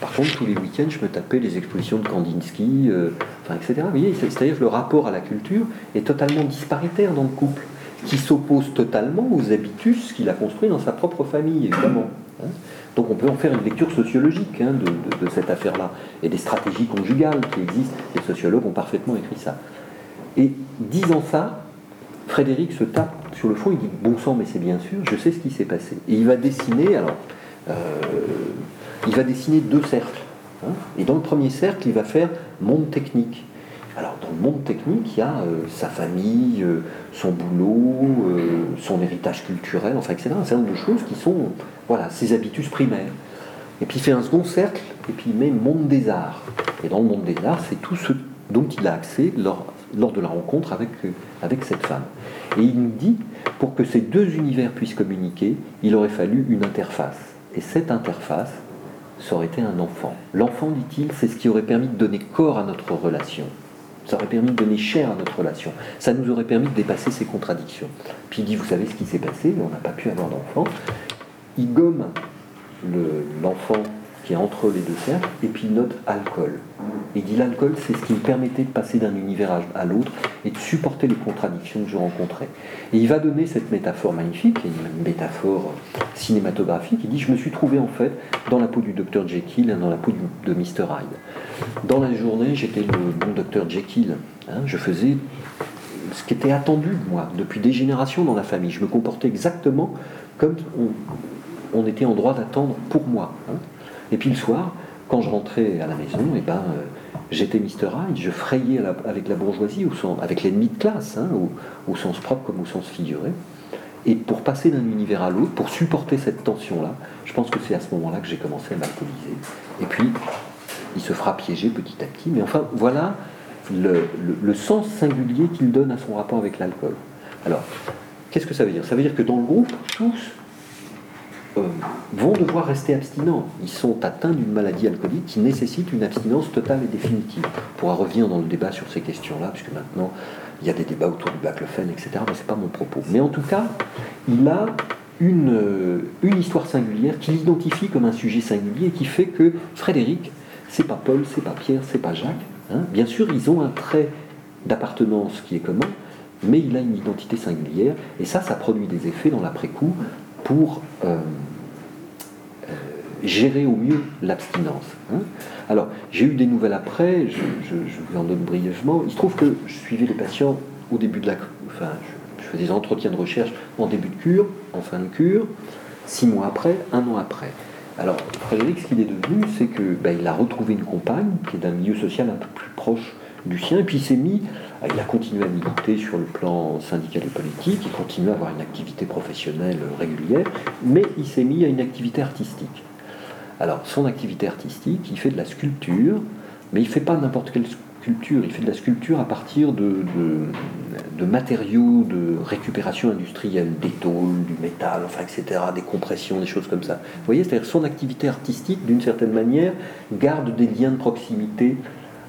Par contre, tous les week-ends, je me tapais les expositions de Kandinsky, euh, enfin, etc. Vous voyez, c'est-à-dire que le rapport à la culture est totalement disparitaire dans le couple, qui s'oppose totalement aux habitus qu'il a construits dans sa propre famille, évidemment. Hein. Donc on peut en faire une lecture sociologique hein, de, cette affaire-là, et des stratégies conjugales qui existent. Les sociologues ont parfaitement écrit ça. Et disant ça, Frédéric se tape sur le fond, il dit Bon sang, mais c'est bien sûr, je sais ce qui s'est passé. Et il va dessiner, alors, euh, il va dessiner deux cercles. Hein. et dans le premier cercle, il va faire monde technique. Alors, dans le monde technique, il y a euh, sa famille, euh, son boulot, son héritage culturel, enfin, etc. Un certain nombre de choses qui sont, voilà, ses habitudes primaires. Et puis il fait un second cercle, et puis il met monde des arts. Et dans le monde des arts, c'est tout ce dont il a accès lors, lors de la rencontre avec, avec cette femme. Et il nous dit, pour que ces deux univers puissent communiquer, il aurait fallu une interface. Et cette interface, ça aurait été un enfant. L'enfant, dit-il, c'est ce qui aurait permis de donner corps à notre relation. Ça aurait permis de donner chair à notre relation. Ça nous aurait permis de dépasser ces contradictions. Puis il dit, vous savez ce qui s'est passé, on n'a pas pu avoir d'enfant. Il gomme l'enfant qui est entre les deux cercles, et puis il note alcool. Il dit l'alcool, c'est ce qui me permettait de passer d'un univers à l'autre et de supporter les contradictions que je rencontrais. Et il va donner cette métaphore magnifique, une métaphore cinématographique. Il dit Je me suis trouvé en fait dans la peau du docteur Jekyll et dans la peau de Mr. Hyde. Dans la journée, j'étais le bon docteur Jekyll. Hein. je faisais ce qui était attendu de moi depuis des générations dans la famille. Je me comportais exactement comme on, était en droit d'attendre pour moi. Hein. Et puis le soir, quand je rentrais à la maison, et eh ben, euh, j'étais Mr. Hyde, je frayais avec la bourgeoisie, ou avec l'ennemi de classe, hein, au, sens propre comme au sens figuré. Et pour passer d'un univers à l'autre, pour supporter cette tension-là, je pense que c'est à ce moment-là que j'ai commencé à m'alcooliser. Et puis, il se fera piéger petit à petit. Mais enfin, voilà le sens singulier qu'il donne à son rapport avec l'alcool. Alors, qu'est-ce que ça veut dire? Ça veut dire que dans le groupe, tous euh, vont devoir rester abstinents. Ils sont atteints d'une maladie alcoolique qui nécessite une abstinence totale et définitive. On pourra revenir dans le débat sur ces questions-là, puisque maintenant il y a des débats autour du baclofen, etc. Mais ce n'est pas mon propos. Mais en tout cas, il a une, euh, une histoire singulière qui l'identifie comme un sujet singulier et qui fait que Frédéric, c'est pas Paul, c'est pas Pierre, c'est pas Jacques. Hein. Bien sûr, ils ont un trait d'appartenance qui est commun, mais il a une identité singulière, et ça, ça produit des effets dans l'après-coup pour euh, euh, gérer au mieux l'abstinence. Hein. Alors, j'ai eu des nouvelles après, je, vous en donne brièvement. Il se trouve que je suivais les patients au début de la... Enfin, je, faisais des entretiens de recherche en début de cure, en fin de cure, six mois après, un an après. Alors, Frédéric, ce qu'il est devenu, c'est qu'il ben, a retrouvé une compagne qui est d'un milieu social un peu plus proche du sien, et puis il s'est mis il a continué à militer sur le plan syndical et politique, il continue à avoir une activité professionnelle régulière, mais il s'est mis à une activité artistique. Alors, son activité artistique, il fait de la sculpture, mais il ne fait pas n'importe quelle sculpture, il fait de la sculpture à partir de, de, matériaux de récupération industrielle, des tôles, du métal, enfin, etc., des compressions, des choses comme ça. Vous voyez, c'est-à-dire son activité artistique, d'une certaine manière, garde des liens de proximité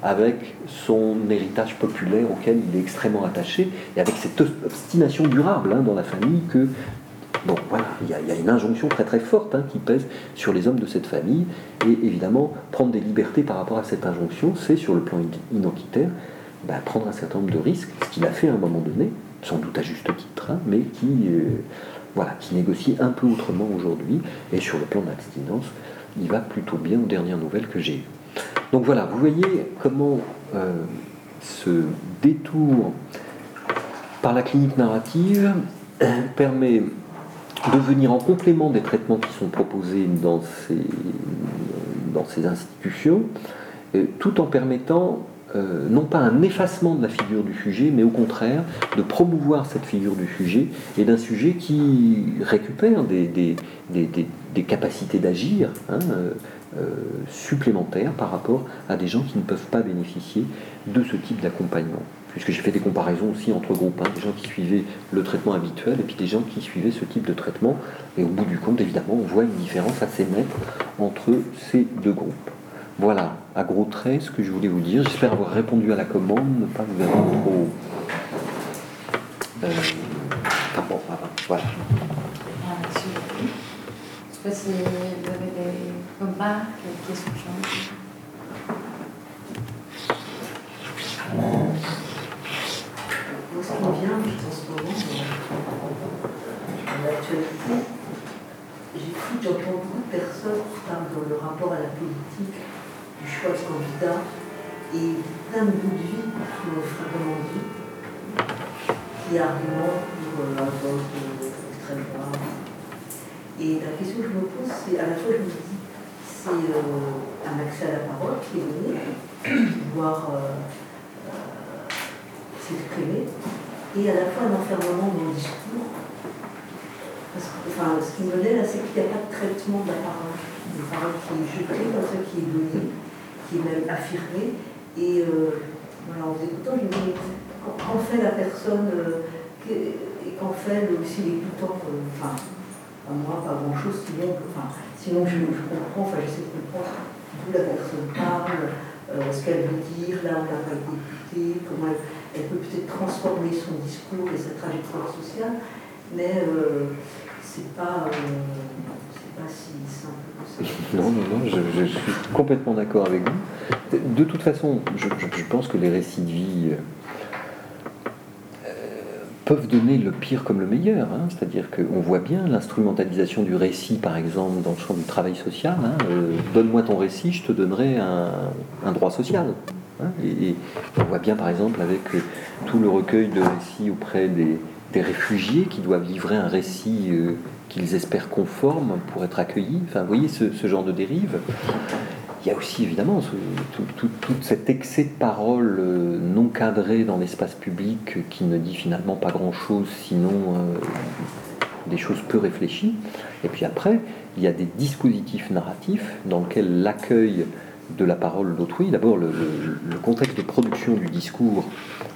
avec son héritage populaire auquel il est extrêmement attaché, et avec cette obstination durable hein, dans la famille que, voilà, il y, a une injonction très très forte hein, qui pèse sur les hommes de cette famille, et évidemment, prendre des libertés par rapport à cette injonction, c'est sur le plan identitaire, bah, prendre un certain nombre de risques, ce qu'il a fait à un moment donné, sans doute à juste titre, hein, mais qui, euh, voilà, qui négocie un peu autrement aujourd'hui, et sur le plan d'abstinence, il va plutôt bien aux dernières nouvelles que j'ai eues. Donc voilà, vous voyez comment euh, ce détour par la clinique narrative permet de venir en complément des traitements qui sont proposés dans ces, dans ces institutions, euh, tout en permettant euh, non pas un effacement de la figure du sujet, mais au contraire de promouvoir cette figure du sujet et d'un sujet qui récupère des, capacités d'agir hein, euh, euh, supplémentaires par rapport à des gens qui ne peuvent pas bénéficier de ce type d'accompagnement. Puisque j'ai fait des comparaisons aussi entre groupes, hein, des gens qui suivaient le traitement habituel et puis des gens qui suivaient ce type de traitement. Et au bout du compte, évidemment, on voit une différence assez nette entre ces deux groupes. Voilà, à gros traits, ce que je voulais vous dire. J'espère avoir répondu à la commande, ne pas vous avoir trop. Euh... Sais pas si vous remarques, des questions. Moi, ce me vient en ce moment, dans l'actualité, j'écoute, j'entends beaucoup de personnes qui dans le rapport à la politique du choix de candidat et plein de de vie fréquemment dit, qui argumentent pour un vote extrême droite. Et la question que je me pose, c'est à la fois, je me dis, c'est euh, un accès à la parole qui est donné, pouvoir euh, euh, s'exprimer, et à la fois un enfermement dans le discours. Parce que, enfin, ce qui me lève, c'est qu'il n'y a pas de traitement de la parole. Une parole qui est jetée, comme ça qui est donnée qui est même affirmé. Et voilà, en vous écoutant, je me dis, qu'en fait la personne, et qu'en fait aussi l'écoutant, euh, moi, pas grand-chose, sinon, enfin, sinon je, comprends, enfin j'essaie de comprendre d'où la personne parle, ce qu'elle veut dire, là où elle n'a pas écoutée, comment elle, peut peut-être transformer son discours et sa trajectoire sociale, mais c'est pas, pas si simple. Non, non, non, je, suis complètement d'accord avec vous. De toute façon, je, pense que les récits de vie euh, peuvent donner le pire comme le meilleur. Hein. C'est-à-dire qu'on voit bien l'instrumentalisation du récit, par exemple, dans le champ du travail social. Hein. Euh, donne-moi ton récit, je te donnerai un, droit social. Hein. Et, on voit bien, par exemple, avec euh, tout le recueil de récits auprès des, réfugiés qui doivent livrer un récit qu'ils espèrent conformes pour être accueillis. Enfin, vous voyez ce, genre de dérive. Il y a aussi évidemment tout, cet excès de parole euh, non cadré dans l'espace public qui ne dit finalement pas grand-chose, sinon euh, des choses peu réfléchies. Et puis après, il y a des dispositifs narratifs dans lesquels l'accueil de la parole d'autrui, d'abord le, contexte de production du discours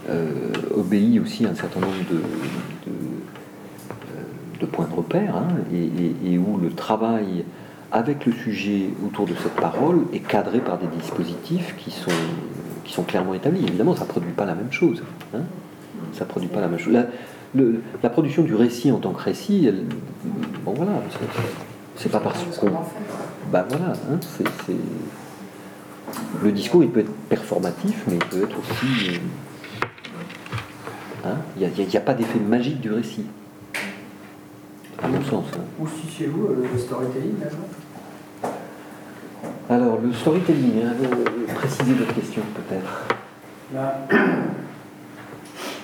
euh, obéit aussi à un certain nombre de de points de repère hein, et, où le travail avec le sujet autour de cette parole est cadré par des dispositifs qui sont, qui sont clairement établis. Évidemment, ça ne produit pas la même chose. Hein. ça produit pas la même chose. La, production du récit en tant que récit, bon voilà, c'est pas parce qu'on. Bah voilà, hein. Le discours, il peut être performatif, mais il peut être aussi. Euh, il n'y a, pas d'effet magique du récit à mon sens. Hein. Où situez-vous euh, le storytelling Alors, le storytelling, hein, euh, précisez votre question peut-être.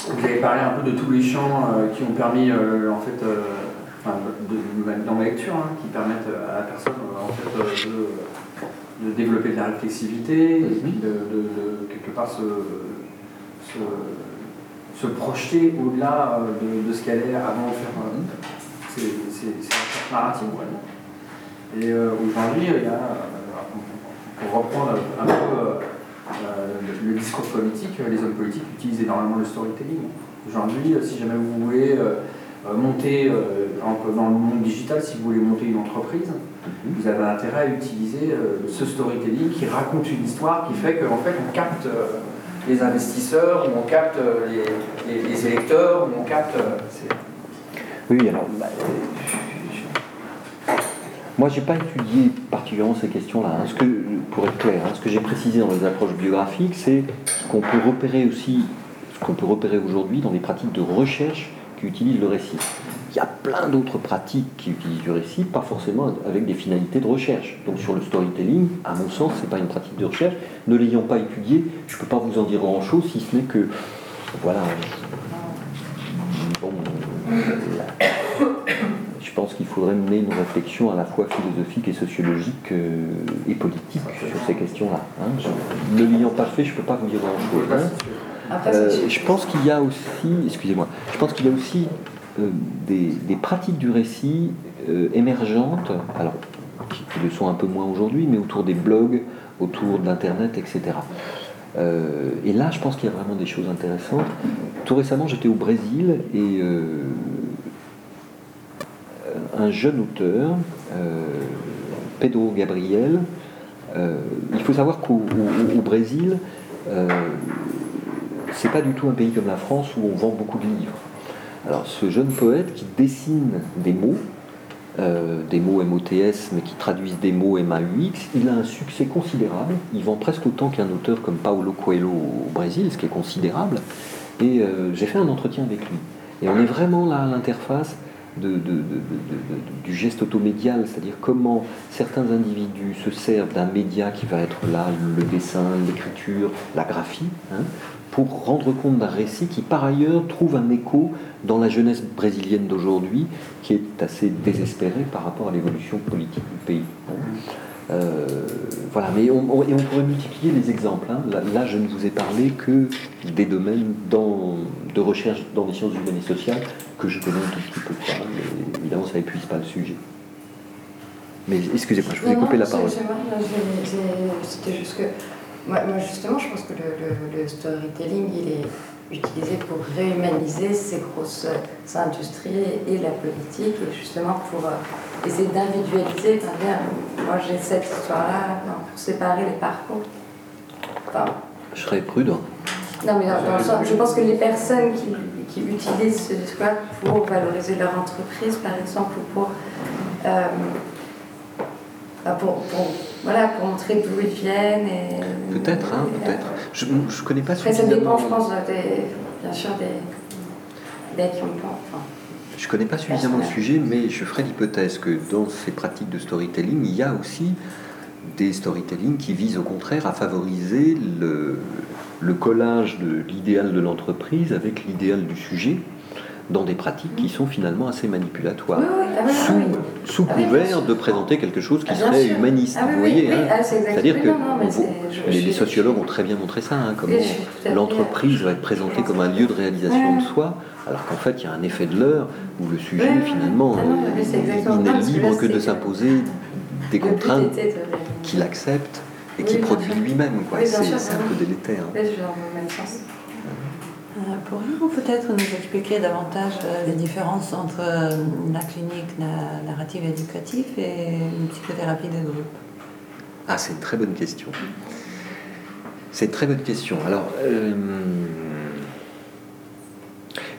vous avez parlé un peu de tous les champs euh, qui ont permis, en fait, de, dans ma lecture, hein, qui permettent à la personne en fait, de, développer de la réflexivité, et mhm. puis de, quelque part se, se, projeter au-delà de, ce qu'elle est avant de faire. C'est un narrative vraiment. Et euh, aujourd'hui, il y a, euh, pour reprendre un peu euh, le, discours politique, les hommes politiques utilisent énormément le storytelling. Aujourd'hui, si jamais vous voulez monter dans le monde digital, si vous voulez monter une entreprise, vous avez intérêt à utiliser ce storytelling qui raconte une histoire qui fait qu'en fait on capte les investisseurs, ou on capte les, électeurs, ou on capte. Oui, alors, bah, moi, j'ai pas étudié particulièrement ces questions-là. Hein. Ce que, pour être clair, hein, ce que j'ai précisé dans les approches biographiques, c'est ce qu'on peut repérer aussi, ce qu'on peut repérer aujourd'hui dans les pratiques de recherche qui utilisent le récit. Il y a plein d'autres pratiques qui utilisent du récit, pas forcément avec des finalités de recherche. Donc sur le storytelling, à mon sens, c'est pas une pratique de recherche. Ne l'ayant pas étudié, je peux pas vous en dire grand-chose, si ce n'est que, voilà, bon, je pense qu'il faudrait mener une réflexion à la fois philosophique et sociologique euh, et politique sur ces questions-là. hein. Je- ne l'ayant pas fait, je ne peux pas vous dire grand-chose. hein. Euh, je pense qu'il y a aussi, excusez-moi, je pense qu'il y a aussi euh, des, des pratiques du récit émergentes, alors qui, qui le sont un peu moins aujourd'hui, mais autour des blogs, autour d'Internet, etc. Euh, et là, je pense qu'il y a vraiment des choses intéressantes. Tout récemment, j'étais au Brésil et euh, un jeune auteur, euh, Pedro Gabriel, il faut savoir qu'au au- au Brésil, c'est pas du tout un pays comme la France où on vend beaucoup de livres. Alors ce jeune poète qui dessine des mots, euh, des mots MOTS, mais qui traduisent des mots MAUX, il a un succès considérable. Il vend presque autant qu'un auteur comme Paulo Coelho au Brésil, ce qui est considérable. Et euh, j'ai fait un entretien avec lui. Et on est vraiment là à l'interface du geste automédial, c'est-à-dire comment certains individus se servent d'un média qui va être là, le dessin, l'écriture, la graphie, hein, pour rendre compte d'un récit qui par ailleurs trouve un écho dans la jeunesse brésilienne d'aujourd'hui, qui est assez désespérée par rapport à l'évolution politique du pays. Euh, voilà, mais on, on- et on pourrait multiplier les exemples. hein. Là, là, je ne vous ai parlé que des domaines dans- de recherche dans les sciences humaines et sociales que je connais un tout petit peu. mais évidemment, ça n'épuise pas le sujet. Mais excusez-moi, je vous ai coupé la parole. C'était juste que. Moi, moi, justement, je pense que le, le- le storytelling, il est utilisé pour réhumaniser ces grosses industries et la politique, et justement pour euh, essayer d'individualiser. Moi, j'ai cette histoire-là, pour séparer les parcours. Enfin, Je serais prudent. non, mais dans, dans le sens, je pense que les personnes qui, qui utilisent ce discours pour valoriser leur entreprise, par exemple, ou pour, euh, pour, pour- voilà, pour montrer d'où ils viennent. et- Peut-être, hein, peut-être. Je ne connais pas Après, ça suffisamment. dépend, je pense, des, bien sûr, des, des qui ont pas. Enfin, Je connais pas suffisamment le sujet, mais je ferai l'hypothèse que dans ces pratiques de storytelling, il y a aussi des storytelling qui visent au contraire à favoriser le, le collage de l'idéal de l'entreprise avec l'idéal du sujet dans des pratiques qui sont finalement assez manipulatoires. oui, oui, ah Sous, ah oui. sous Ah couvert de présenter quelque chose qui Ah, serait sûr. humaniste, vous voyez. hein. C'est-à-dire que non, non, les, sociologues ont très bien montré ça, hein, comment l'entreprise va être présentée comme un lieu de réalisation de soi, alors qu'en fait il y a un effet de l'heure où le sujet finalement il- n'est libre que de s'imposer des contraintes qu'il accepte et qu'il produit lui-même. C'est un peu délétère. Pourriez-vous peut-être nous expliquer davantage euh, les différences entre euh, la clinique na- narrative éducative et une psychothérapie de groupe? Ah, c'est une très bonne question. C'est une très bonne question. Alors, euh,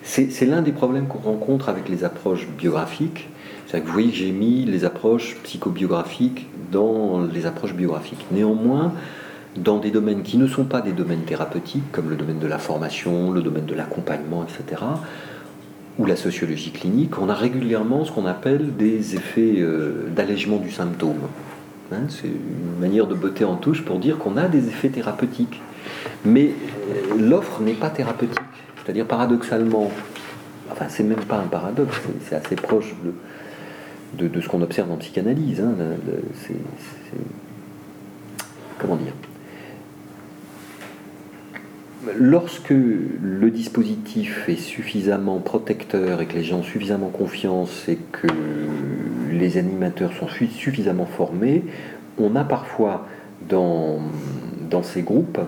c'est l'un des problèmes qu'on rencontre avec les approches biographiques. C'est que vous voyez que j'ai mis les approches psychobiographiques dans les approches biographiques. Néanmoins, dans des domaines qui ne sont pas des domaines thérapeutiques, comme le domaine de la formation, le domaine de l'accompagnement, etc., ou la sociologie clinique, on a régulièrement ce qu'on appelle des effets euh, d'allègement du symptôme. Hein, c'est une manière de botter en touche pour dire qu'on a des effets thérapeutiques. Mais euh, l'offre n'est pas thérapeutique. C'est-à-dire paradoxalement, enfin c'est même pas un paradoxe, c'est- assez proche de, ce qu'on observe en psychanalyse. hein, comment dire? Lorsque le dispositif est suffisamment protecteur et que les gens ont suffisamment confiance et que les animateurs sont su- suffisamment formés, on a parfois dans, dans ces groupes,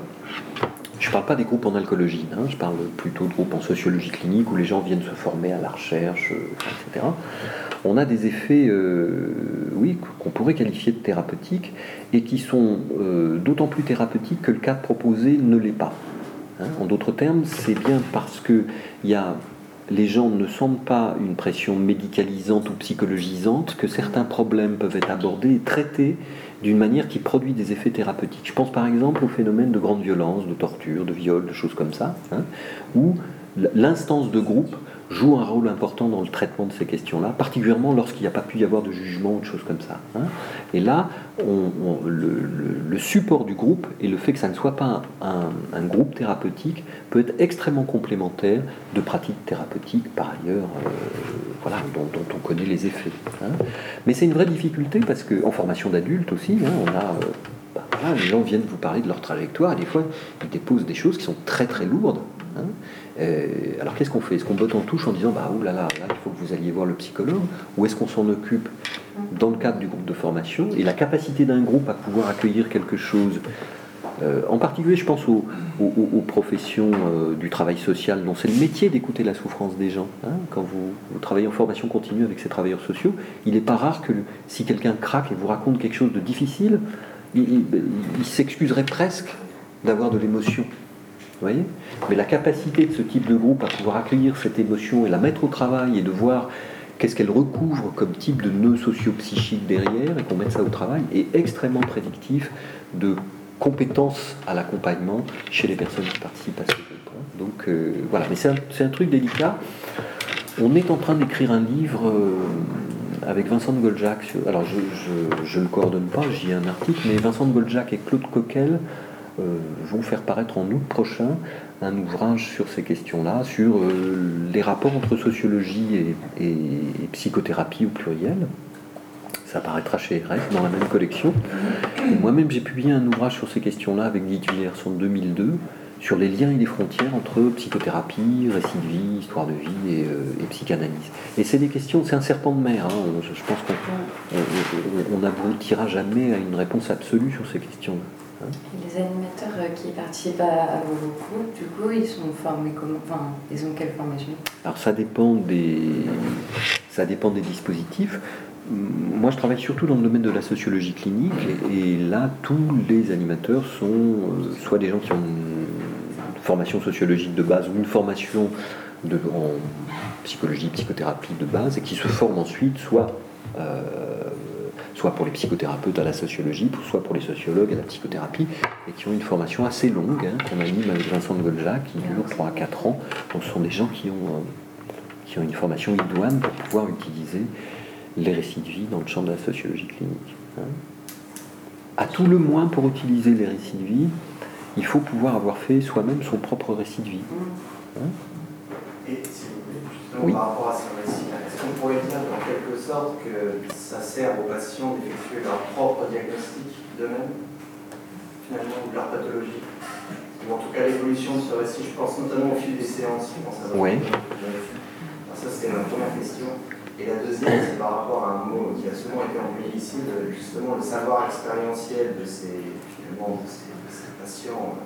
je ne parle pas des groupes en alcoolologie, hein, je parle plutôt de groupes en sociologie clinique où les gens viennent se former à la recherche, euh, etc. On a des effets, euh, oui, qu'on pourrait qualifier de thérapeutiques et qui sont euh, d'autant plus thérapeutiques que le cadre proposé ne l'est pas. Hein, en d'autres termes, c'est bien parce que les gens ne sentent pas une pression médicalisante ou psychologisante que certains problèmes peuvent être abordés et traités d'une manière qui produit des effets thérapeutiques. Je pense par exemple au phénomène de grande violence, de torture, de viol, de choses comme ça, hein, où l'instance de groupe joue un rôle important dans le traitement de ces questions-là, particulièrement lorsqu'il n'y a pas pu y avoir de jugement ou de choses comme ça. hein. Et là, le, support du groupe et le fait que ça ne soit pas un, groupe thérapeutique peut être extrêmement complémentaire de pratiques thérapeutiques par ailleurs, euh, voilà, dont, on connaît les effets. hein. Mais c'est une vraie difficulté parce qu'en formation d'adultes aussi, hein, on a euh, bah, les gens viennent vous parler de leur trajectoire et des fois ils déposent des choses qui sont très très lourdes. Euh, alors qu'est-ce qu'on fait? Est-ce qu'on botte en touche en disant bah oh là il faut que vous alliez voir le psychologue? Ou est-ce qu'on s'en occupe dans le cadre du groupe de formation et la capacité d'un groupe à pouvoir accueillir quelque chose euh, en particulier, je pense aux, professions euh, du travail social, dont c'est le métier d'écouter la souffrance des gens. hein. Quand vous, travaillez en formation continue avec ces travailleurs sociaux, il n'est pas rare que si quelqu'un craque et vous raconte quelque chose de difficile, il, il- il s'excuserait presque d'avoir de l'émotion. Mais la capacité de ce type de groupe à pouvoir accueillir cette émotion et la mettre au travail et de voir qu'est-ce qu'elle recouvre comme type de nœud socio-psychique derrière et qu'on mette ça au travail est extrêmement prédictif de compétences à l'accompagnement chez les personnes qui participent à ce groupe. Donc euh, voilà, mais c'est un, un truc délicat. On est en train d'écrire un livre euh, avec Vincent de Goldjac. sur- Alors je ne le coordonne pas, j'y ai un article, mais Vincent de Goldjac et Claude Coquel vont faire paraître en août prochain un ouvrage sur ces questions-là, sur euh, les rapports entre sociologie et, psychothérapie au pluriel. Ça paraîtra chez RF dans la même collection. Moi-même, j'ai publié un ouvrage sur ces questions-là avec Guy Villers en 2002 sur les liens et les frontières entre psychothérapie, récit de vie, histoire de vie et, euh, et psychanalyse. Et c'est des questions, c'est un serpent de mer. hein. Je, je pense qu'on on- on- on n'aboutira jamais à une réponse absolue sur ces questions-là. Les animateurs euh, qui participent à, vos groupes, du coup, ils sont formés comment Enfin, ils ont quelle formation? Alors ça dépend des, ça dépend des dispositifs. Moi, je travaille surtout dans le domaine de la sociologie clinique, et, et là, tous les animateurs sont euh, soit des gens qui ont une formation sociologique de base ou une formation de, en psychologie, psychothérapie de base, et qui se forment ensuite soit euh, soit pour les psychothérapeutes à la sociologie, soit pour les sociologues à la psychothérapie, et qui ont une formation assez longue, hein, qu'on anime avec Vincent de Golja, qui dure 3 à 4 ans. Donc ce sont des gens qui ont, euh, qui ont une formation idoine pour pouvoir utiliser les récits de vie dans le champ de la sociologie clinique. hein. À tout le moins, pour utiliser les récits de vie, il faut pouvoir avoir fait soi-même son propre récit de vie. Et s'il vous plaît, justement Oui. par rapport à ce récit, qu'on pourrait dire en quelque sorte que ça sert aux patients d'effectuer leur propre diagnostic d'eux-mêmes, finalement, de leur pathologie Ou en tout cas l'évolution de ce récit, je pense notamment au fil des séances, je pense à Ouais. Alors ça c'était ma première question. Et la deuxième, c'est par rapport à un mot qui a souvent été employé ici, justement le savoir expérientiel de ces, finalement, de ces, de ces patients,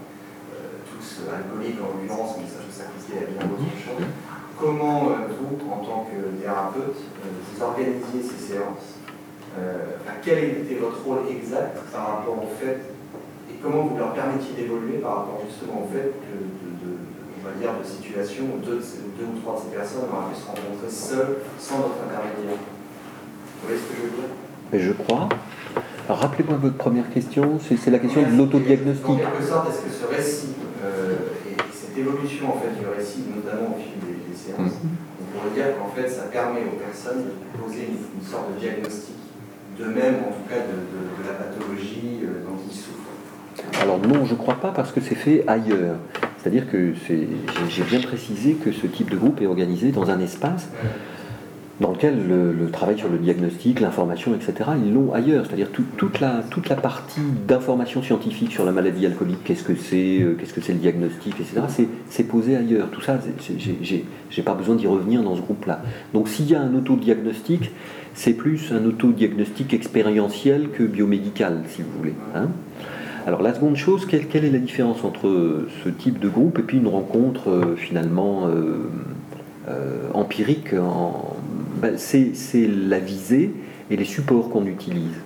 euh, tous alcooliques en l'occurrence, mais ça peut s'appliquer à bien d'autres choses. Comment euh, vous, en tant que thérapeute, euh, vous organisiez ces séances Euh, enfin, Quel était votre rôle exact par rapport au fait et comment vous leur permettiez d'évoluer par rapport justement au fait que de, de- on va dire, de situations où deux, ou trois de ces personnes auraient pu se rencontrer seules, sans votre intermédiaire? Vous voyez ce que je veux dire? Mais je crois. Rappelez-moi votre première question, c'est la question de l'autodiagnostic. En quelque sorte, est-ce que ce récit euh, et cette évolution en fait du récit, notamment au fil des séances, on pourrait dire qu'en fait ça permet aux personnes de poser une, une sorte de diagnostic d'eux-mêmes, en tout cas de, de- de la pathologie euh, dont ils souffrent. Alors non, je ne crois pas parce que c'est fait ailleurs. C'est-à-dire que j'ai bien précisé que ce type de groupe est organisé dans un espace dans lequel le, travail sur le diagnostic, l'information, etc., ils l'ont ailleurs. C'est-à-dire tout- toute, la, toute la partie d'information scientifique sur la maladie alcoolique, qu'est-ce que c'est, euh, qu'est-ce que c'est le diagnostic, etc., c'est- posé ailleurs. Tout ça, j'ai- pas besoin d'y revenir dans ce groupe-là. Donc s'il y a un autodiagnostic, c'est plus un autodiagnostic expérientiel que biomédical, si vous voulez. hein. Alors la seconde chose, quelle, quelle est la différence entre ce type de groupe et puis une rencontre euh, finalement euh, empirique en- c'est, la visée et les supports qu'on utilise.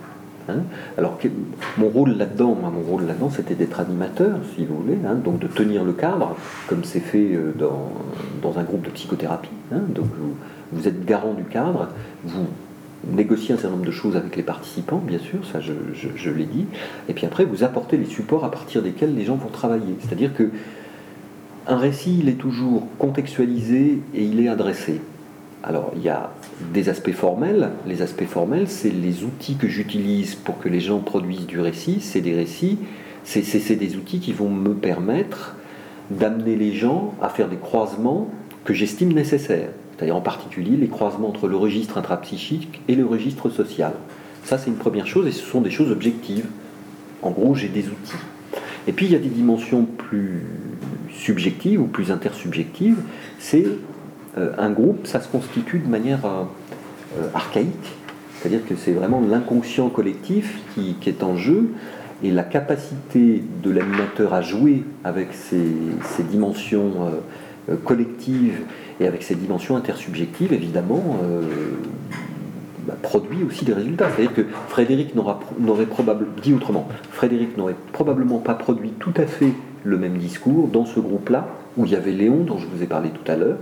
hein. Alors mon rôle là-dedans, mon rôle là-dedans, c'était d'être animateur, si vous voulez, hein, donc de tenir le cadre, comme c'est fait euh, dans, un groupe de psychothérapie. hein. donc vous, êtes garant du cadre, vous négociez un certain nombre de choses avec les participants, bien sûr, ça je l'ai dit, et puis après vous apportez les supports à partir desquels les gens vont travailler. C'est-à-dire que un récit, il est toujours contextualisé et il est adressé. Alors, il y a des aspects formels. Les aspects formels, c'est les outils que j'utilise pour que les gens produisent du récit. C'est des récits, c'est des outils qui vont me permettre d'amener les gens à faire des croisements que j'estime nécessaires. C'est-à-dire en particulier les croisements entre le registre intrapsychique et le registre social. Ça, c'est une première chose et ce sont des choses objectives. En gros, j'ai des outils. Et puis, il y a des dimensions plus subjectives ou plus intersubjectives. C'est un groupe, ça se constitue de manière euh, euh, archaïque, c'est-à-dire que c'est vraiment l'inconscient collectif qui, est en jeu et la capacité de l'animateur à jouer avec ces, dimensions collectives et avec ces dimensions intersubjectives, évidemment, bah, produit aussi des résultats. C'est-à-dire que Frédéric n'aurait probablement, dit autrement, Frédéric n'aurait probablement pas produit tout à fait le même discours dans ce groupe-là, où il y avait Léon, dont je vous ai parlé tout à l'heure,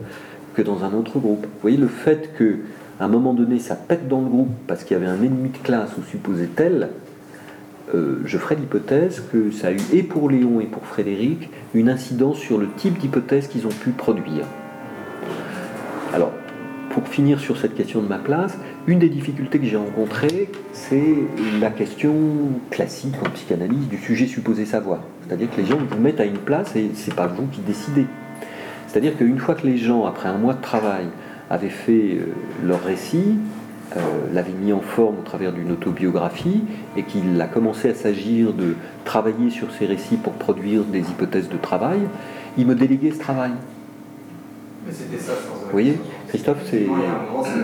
que dans un autre groupe. Vous voyez, le fait que à un moment donné, ça pète dans le groupe parce qu'il y avait un ennemi de classe ou supposé tel, euh, je ferai l'hypothèse que ça a eu, et pour Léon et pour Frédéric, une incidence sur le type d'hypothèse qu'ils ont pu produire. Alors, pour finir sur cette question de ma place, une des difficultés que j'ai rencontrées, c'est la question classique en psychanalyse du sujet supposé savoir. C'est-à-dire que les gens vous mettent à une place et c'est pas vous qui décidez. C'est-à-dire qu'une fois que les gens, après un mois de travail, avaient fait euh, leur récit, euh, l'avaient mis en forme au travers d'une autobiographie, et qu'il a commencé à s'agir de travailler sur ces récits pour produire des hypothèses de travail, il me déléguait ce travail. Mais c'était ça, je pense. Vous voyez, Christophe, c'est,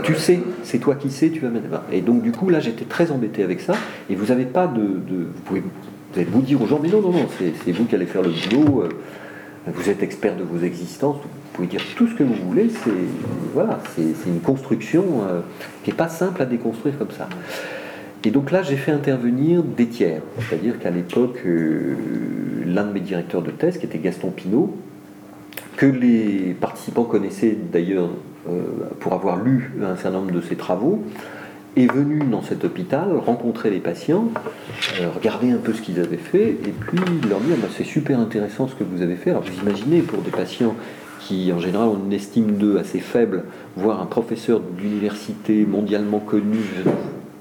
tu sais, c'est toi qui sais, tu vas mettre. Et donc du coup, là, j'étais très embêté avec ça. Et vous n'avez pas de, vous pouvez, vous allez vous dire aux gens, mais non, non, non, c'est, vous qui allez faire le boulot. Vous êtes expert de vos existences, vous pouvez dire tout ce que vous voulez, c'est voilà, une construction euh, qui n'est pas simple à déconstruire comme ça. Et donc là, j'ai fait intervenir des tiers, c'est-à-dire qu'à l'époque, euh, l'un de mes directeurs de thèse, qui était Gaston Pinault, que les participants connaissaient d'ailleurs euh, pour avoir lu un certain nombre de ses travaux, est venu dans cet hôpital rencontrer les patients, euh, regarder un peu ce qu'ils avaient fait, et puis leur dire bah, c'est super intéressant ce que vous avez fait. Alors vous imaginez pour des patients qui en général ont une estime d'eux assez faible, voir un professeur d'université mondialement connu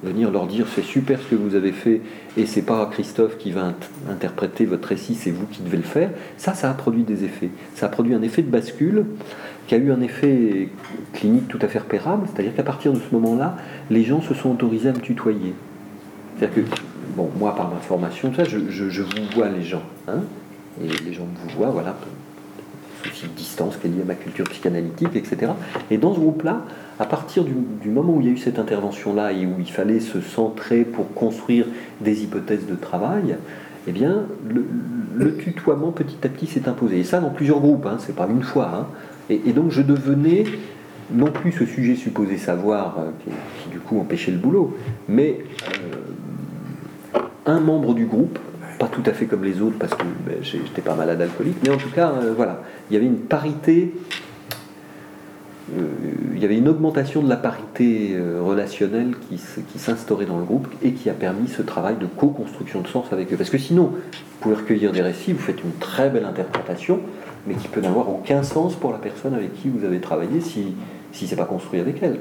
venir leur dire c'est super ce que vous avez fait et c'est pas Christophe qui va interpréter votre récit, c'est vous qui devez le faire, ça, ça a produit des effets. Ça a produit un effet de bascule qui a eu un effet clinique tout à fait repérable, c'est-à-dire qu'à partir de ce moment-là, les gens se sont autorisés à me tutoyer. C'est-à-dire que, bon, moi par ma formation, ça, je, vous vois les gens, hein, et les gens vous voient, voilà, souci de distance qui est lié à ma culture psychanalytique, etc. Et dans ce groupe-là, à partir du, moment où il y a eu cette intervention-là et où il fallait se centrer pour construire des hypothèses de travail, eh bien, le, tutoiement petit à petit s'est imposé. Et ça dans plusieurs groupes, hein, c'est pas une fois. Hein. Et, donc je devenais non plus ce sujet supposé savoir euh, qui, du coup empêchait le boulot, mais euh, un membre du groupe pas tout à fait comme les autres parce que ben, j'étais pas malade alcoolique, mais en tout cas, euh, voilà, il y avait une parité, il y avait une augmentation de la parité relationnelle qui s'instaurait dans le groupe et qui a permis ce travail de co-construction de sens avec eux. Parce que sinon, vous pouvez recueillir des récits, vous faites une très belle interprétation, mais qui peut n'avoir aucun sens pour la personne avec qui vous avez travaillé si, si c'est pas construit avec elle.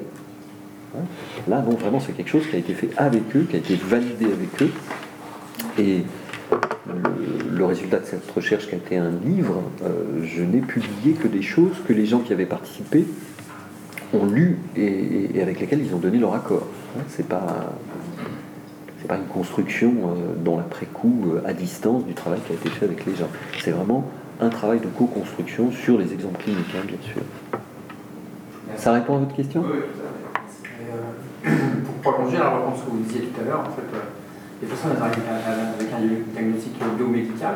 Hein Là, donc vraiment, c'est quelque chose qui a été fait avec eux, qui a été validé avec eux. Et le, résultat de cette recherche qui a été un livre, euh, je n'ai publié que des choses que les gens qui avaient participé ont lu et, avec lesquelles ils ont donné leur accord. Hein, c'est pas c'est pas une construction euh, dans l'après-coup euh, à distance du travail qui a été fait avec les gens. C'est vraiment un travail de co-construction sur les exemples cliniques, hein, bien sûr. Ça répond à votre question? Oui, pour prolonger la réponse que vous disiez tout à l'heure, en fait, les personnes arrivent avec un diagnostic biomédical,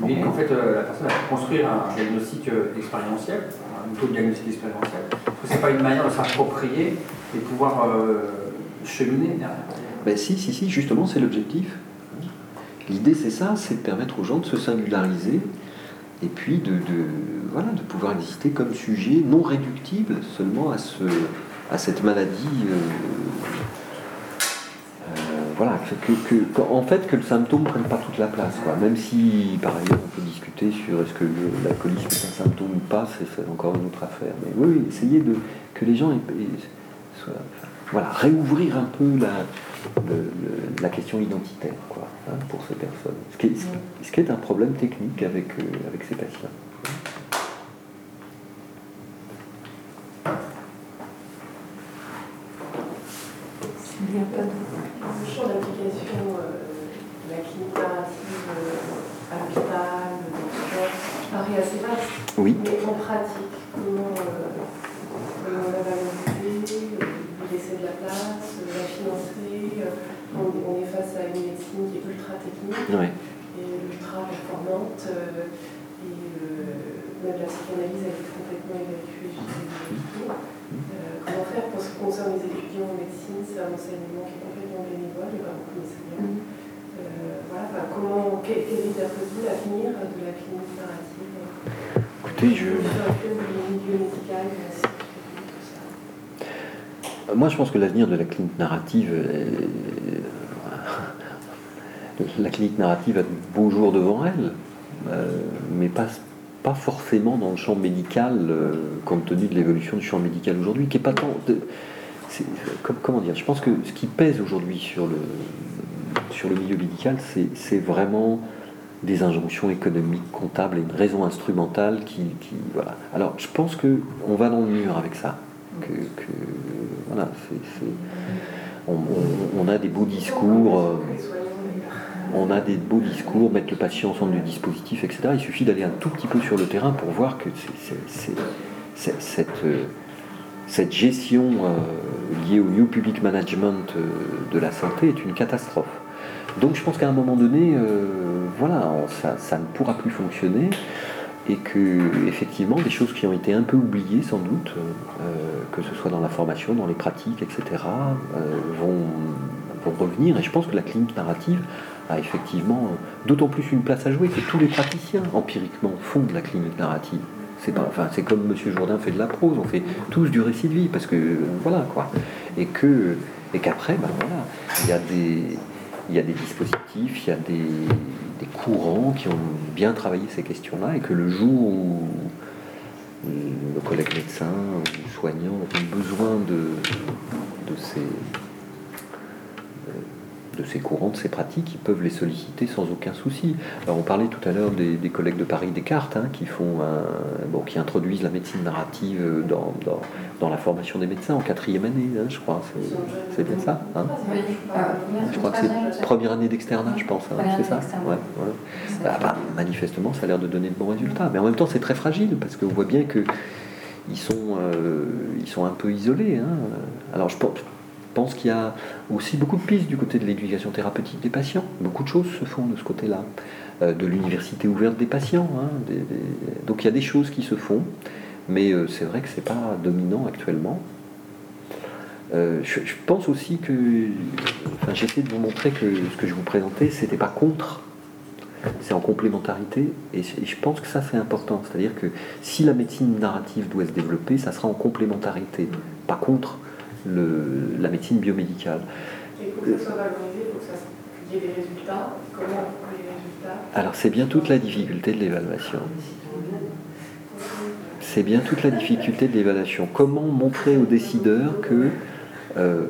mais qu'en fait euh, la personne a construire un diagnostic euh, expérientiel, un taux de diagnostic expérientiel. Ce n'est pas une manière de s'approprier et pouvoir euh, cheminer derrière? Ben, Si, si, si, justement, c'est l'objectif. L'idée, c'est ça, c'est de permettre aux gens de se singulariser et puis de, voilà, de pouvoir exister comme sujet non réductible seulement à, ce, à cette maladie voilà, que, en fait, que le symptôme ne prenne pas toute la place. Quoi. Même si, par ailleurs, on peut discuter sur est-ce que l'alcoolisme est un symptôme ou pas, c'est encore une autre affaire. Mais oui, essayez de, que les gens soient, voilà, réouvrir un peu la, la question identitaire quoi, pour ces personnes. Ce qui, est, ce qui, est, un problème technique avec, euh, avec ces patients. Il n'y a pas de... Le champ d'application euh, de la clinique narrative euh, à l'hôpital, paraît assez vaste. Oui. Mais en pratique, comment, euh, comment la valoriser, lui laisser de la place, la financer on, on, est face à une médecine qui est ultra technique et ultra performante. et même la psychanalyse, elle est complètement évacuée. Euh, comment faire pour ce qui concerne les étudiants en médecine? C'est un enseignement qui est complètement bénévole, il n'y a pas beaucoup d'enseignants. Mm. Euh, voilà, enfin, comment, quel, quel est l'avenir de la clinique narrative? Écoutez, je. Moi, je pense que l'avenir de la clinique narrative, est... la clinique narrative a de beaux jours devant elle, euh, mais pas pas forcément dans le champ médical, euh, compte tenu de l'évolution du champ médical aujourd'hui, qui est pas tant. comment dire Je pense que ce qui pèse aujourd'hui sur le, sur le milieu médical, c'est vraiment des injonctions économiques, comptables et une raison instrumentale qui, voilà. Alors, je pense que on va dans le mur avec ça. Que, voilà, on, a des beaux discours. Euh, on a des beaux discours, mettre le patient au centre du dispositif, etc. Il suffit d'aller un tout petit peu sur le terrain pour voir que cette, euh, cette, gestion euh, liée au New Public Management de la santé est une catastrophe. Donc je pense qu'à un moment donné, voilà, ça, ne pourra plus fonctionner et que effectivement des choses qui ont été un peu oubliées sans doute, que ce soit dans la formation, dans les pratiques, etc., vont, vont revenir. Et je pense que la clinique narrative a effectivement d'autant plus une place à jouer que tous les praticiens empiriquement font de la clinique narrative. C'est enfin, comme Monsieur Jourdain fait de la prose, on fait tous du récit de vie parce que voilà quoi. Et que et qu'après, ben voilà, il y a des il y a des dispositifs, il y a des, des courants qui ont bien travaillé ces questions-là et que le jour où le collègue médecin ou soignant ont besoin de, de ces de ces courants, de ces pratiques, ils peuvent les solliciter sans aucun souci. Alors on parlait tout à l'heure des, collègues de Paris Descartes hein, qui font bon, qui introduisent la médecine narrative dans, dans, la formation des médecins en quatrième année, hein, je crois. C'est bien ça hein Je crois que c'est première année d'externat, je pense. Hein, c'est ça bah, bah, Manifestement, ça a l'air de donner de bons résultats. Mais en même temps, c'est très fragile parce qu'on voit bien que ils sont, euh, ils sont un peu isolés. Alors je pense pense qu'il y a aussi beaucoup de pistes du côté de l'éducation thérapeutique des patients. Beaucoup de choses se font de ce côté-là. Euh, de l'université ouverte des patients. Hein, donc il y a des choses qui se font, mais euh, c'est vrai que ce n'est pas dominant actuellement. Euh, je, pense aussi que, enfin, j'essaie de vous montrer que ce que je vous présentais, c'était pas contre, c'est en complémentarité, et je pense que ça c'est important. C'est-à-dire que si la médecine narrative doit se développer, ça sera en complémentarité, pas contre le, la médecine biomédicale. Et pour que ça soit valorisé, faut qu'il y ait des résultats. Comment les résultats? Alors c'est bien toute la difficulté de l'évaluation. C'est bien toute la difficulté de l'évaluation. Comment montrer aux décideurs que euh,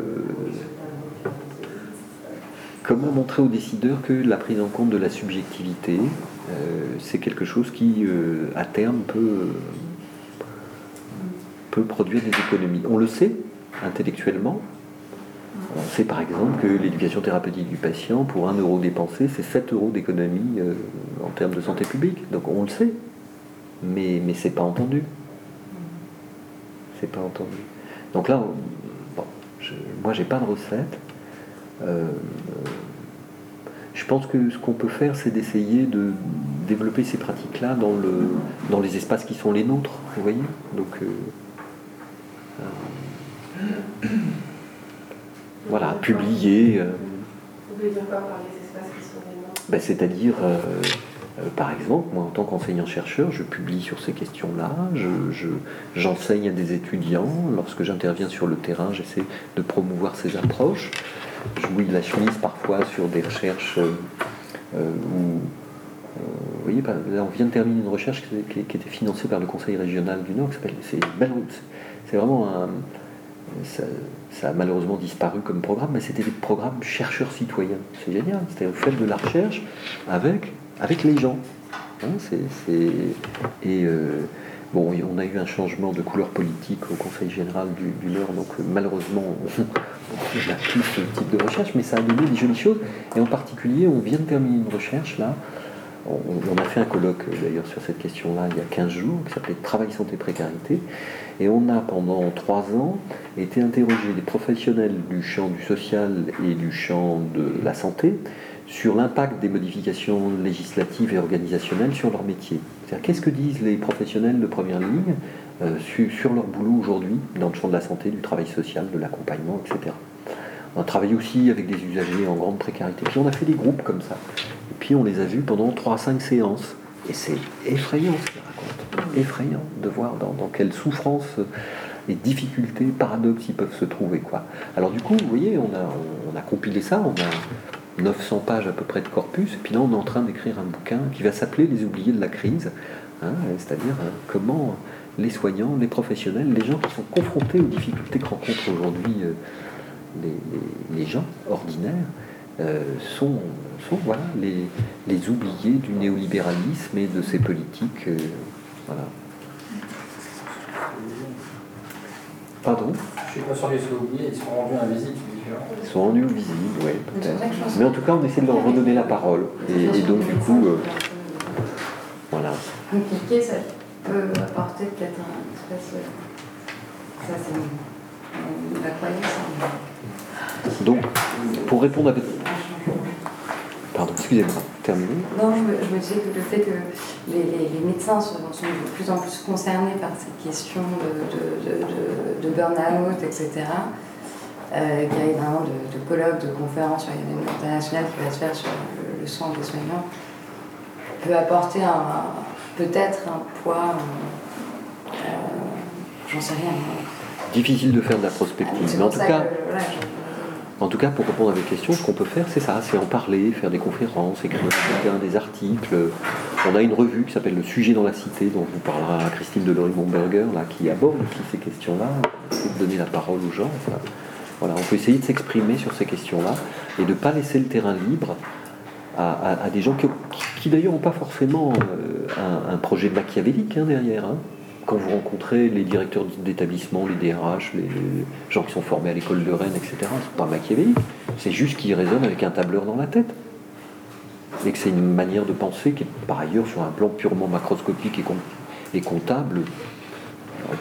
comment montrer aux décideurs que la prise en compte de la subjectivité, euh, c'est quelque chose qui, euh, à terme, peut, peut produire des économies? On le sait, intellectuellement. On sait par exemple que l'éducation thérapeutique du patient, pour un euro dépensé, c'est 7 euros d'économie euh, en termes de santé publique. Donc on le sait, mais, mais c'est pas entendu. C'est pas entendu. Donc là, bon, je, moi j'ai pas de recette. Euh, je pense que ce qu'on peut faire, c'est d'essayer de développer ces pratiques-là dans, le, dans les espaces qui sont les nôtres, vous voyez Donc, euh, voilà, publier. Euh, Vous voulez dire quoi par les espaces qui sont ben, C'est-à-dire, euh, euh, par exemple, moi en tant qu'enseignant-chercheur, je publie sur ces questions-là, j'enseigne je, à des étudiants, lorsque j'interviens sur le terrain, j'essaie de promouvoir ces approches. jouis de la chemise parfois sur des recherches où vous voyez, on vient de terminer une recherche qui, était financée par le Conseil régional du Nord. C'est vraiment un. Ça, a malheureusement disparu comme programme, mais c'était des programmes chercheurs citoyens. C'est génial. C'était vous faites de la recherche avec, avec les gens. Hein, et euh, bon, on a eu un changement de couleur politique au Conseil général du, Nord, donc euh, malheureusement, on, on a plus ce type de recherche, mais ça a donné des jolies choses. Et en particulier, on vient de terminer une recherche là on, a fait un colloque euh, d'ailleurs sur cette question-là il y a 15 jours qui s'appelait Travail, santé, précarité. Et on a pendant trois ans été interrogé des professionnels du champ du social et du champ de la santé sur l'impact des modifications législatives et organisationnelles sur leur métier. C'est-à-dire qu'est-ce que disent les professionnels de première ligne euh, sur, leur boulot aujourd'hui dans le champ de la santé, du travail social, de l'accompagnement, etc. On a travaillé aussi avec des usagers en grande précarité. Puis on a fait des groupes comme ça. Et puis on les a vus pendant 3-5 séances. Et c'est effrayant ce qu'ils racontent. Effrayant de voir dans, dans quelle souffrance et difficultés, paradoxes ils peuvent se trouver. Alors du coup, vous voyez, on a, on a compilé ça, on a 900 pages à peu près de corpus, et puis là on est en train d'écrire un bouquin qui va s'appeler Les oubliés de la crise, hein, c'est-à-dire hein, comment les soignants, les professionnels, les gens qui sont confrontés aux difficultés que rencontrent aujourd'hui euh, les, gens ordinaires, euh, sont, sont voilà, les, les, oubliés du néolibéralisme et de ses politiques. Euh, voilà. Pardon? Je suis pas sûr qu'ils soient oubliés, ils sont rendus invisibles. Ils sont rendus invisibles, oui, peut-être. Mais en tout cas, on essaie de leur redonner la parole. Et, donc, du coup, euh, voilà. Impliquer, ça peut apporter peut-être un espèce. Ça, c'est la croyance. Hein. Donc, pour répondre à Pardon, excusez-moi, terminé. Non, je me, disais que le fait que les, médecins sont, de plus en plus concernés par cette question de, de, burn-out, etc., euh, qu'il y a énormément de, colloques, de conférences sur l'événement international qui va se faire sur le, soin des soignants, peut apporter peut-être un poids, euh, j'en sais rien. Difficile de faire de la prospective, mais en tout cas. En tout cas, pour répondre à vos questions, ce qu'on peut faire, c'est ça, c'est en parler, faire des conférences, écrire des articles. On a une revue qui s'appelle Le sujet dans la cité, dont vous parlera Christine Delory-Momberger, là, qui aborde ces questions-là, de donner la parole aux gens. voilà, on peut essayer de s'exprimer sur ces questions-là et de ne pas laisser le terrain libre à, des gens qui, d'ailleurs n'ont pas forcément euh, un, projet machiavélique hein, derrière. Hein quand vous rencontrez les directeurs d'établissement, les DRH, les gens qui sont formés à l'école de Rennes, etc., c'est pas machiavélique. C'est juste qu'ils résonnent avec un tableur dans la tête. Et que c'est une manière de penser qui est par ailleurs sur un plan purement macroscopique et, comptable.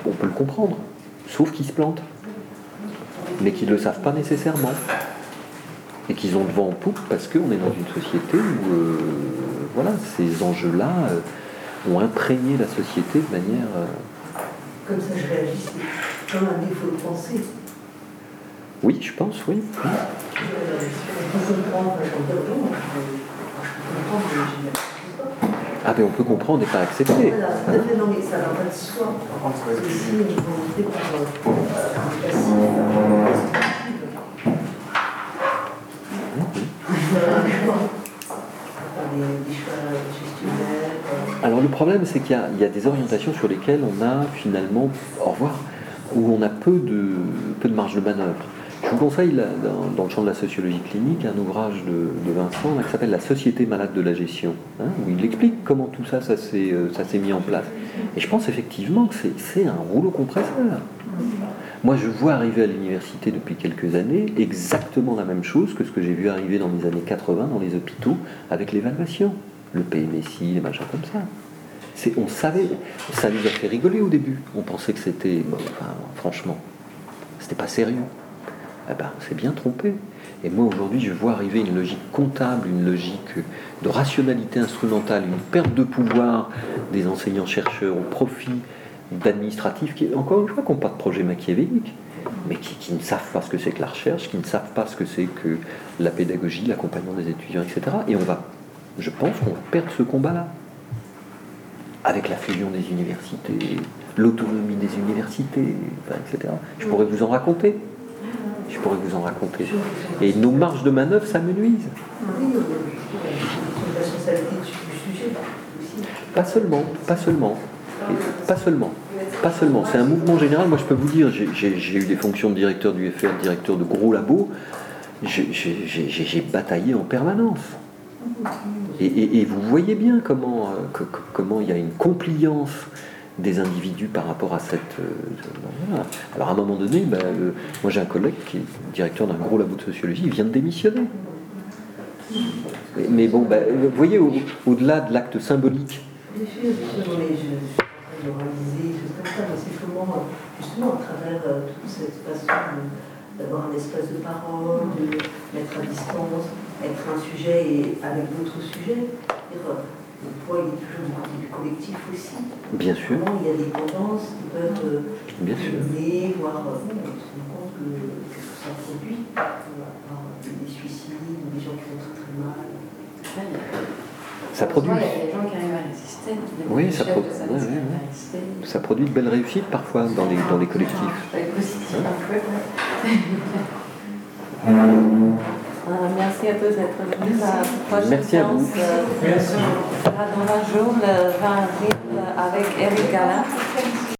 On peut le comprendre. Sauf qu'ils se plantent. Mais qu'ils ne le savent pas nécessairement. Et qu'ils ont le vent en poupe parce qu'on est dans une société où euh, voilà, ces enjeux-là. Euh, ont imprégné la société de manière. Euh, comme ça, je réagis, comme un défaut de pensée. Oui, je pense, oui. Ah, mais on peut comprendre et pas accepter. Ah, non, mais ça va pas de soi. C'est une volonté par Alors le problème, c'est qu'il y, a des orientations sur lesquelles on a finalement, au revoir, où on a peu de, peu de marge de manœuvre. Je vous conseille, dans, le champ de la sociologie clinique, un ouvrage de, Vincent qui s'appelle La société malade de la gestion, hein, où il explique comment tout ça, euh, ça s'est mis en place. Et je pense effectivement que c'est un rouleau compresseur. Moi, je vois arriver à l'université depuis quelques années exactement la même chose que ce que j'ai vu arriver dans les années 80 dans les hôpitaux avec l'évaluation le PMSI, les machins comme ça. On savait, ça nous a fait rigoler au début. On pensait que c'était, enfin, franchement, c'était pas sérieux. Eh ben, on s'est bien trompé. Et moi aujourd'hui, je vois arriver une logique comptable, une logique de rationalité instrumentale, une perte de pouvoir des enseignants-chercheurs au profit d'administratifs qui, encore une fois, n'ont pas de projet machiavélique, mais qui, qui, ne savent pas ce que c'est que la recherche, qui ne savent pas ce que c'est que la pédagogie, l'accompagnement des étudiants, etc. Et on va je pense qu'on perd ce combat-là. Avec la fusion des universités, l'autonomie des universités, etc. Je pourrais vous en raconter. je pourrais vous en raconter. Et nos marges de manœuvre s'amenuisent. Pas seulement, pas seulement, pas seulement, pas seulement. C'est un mouvement général. Moi, je peux vous dire, j'ai eu des fonctions de directeur du FR, directeur de gros labos. J'ai bataillé en permanence. Et, vous voyez bien comment, euh, comment il y a une compliance des individus par rapport à cette. Euh, Alors à un moment donné, ben, moi j'ai un collègue qui est directeur d'un gros labo de sociologie, il vient de démissionner. Mais, bon, ben, vous voyez, au-delà de l'acte symbolique. Justement, à travers euh, toute cette façon d'avoir un espace de parole, de mettre à distance, être un sujet et avec d'autres sujets. Le poids il est toujours du côté du collectif aussi. Bien sûr. il y a des tendances qui peuvent euh, Bien sûr. voire euh, on se rend compte que, que ça produit, des suicides, des gens qui vont très très mal. Ça produit. Il y a des gens qui arrivent à résister. Oui, ça, produit. Ouais, ouais, ça produit de belles réussites parfois dans les, dans les collectifs. Positif un peu. Euh, merci à tous d'être venus. La prochaine merci à vous. Euh, sera dans un jour, le 20 avril, avec Eric Gallin.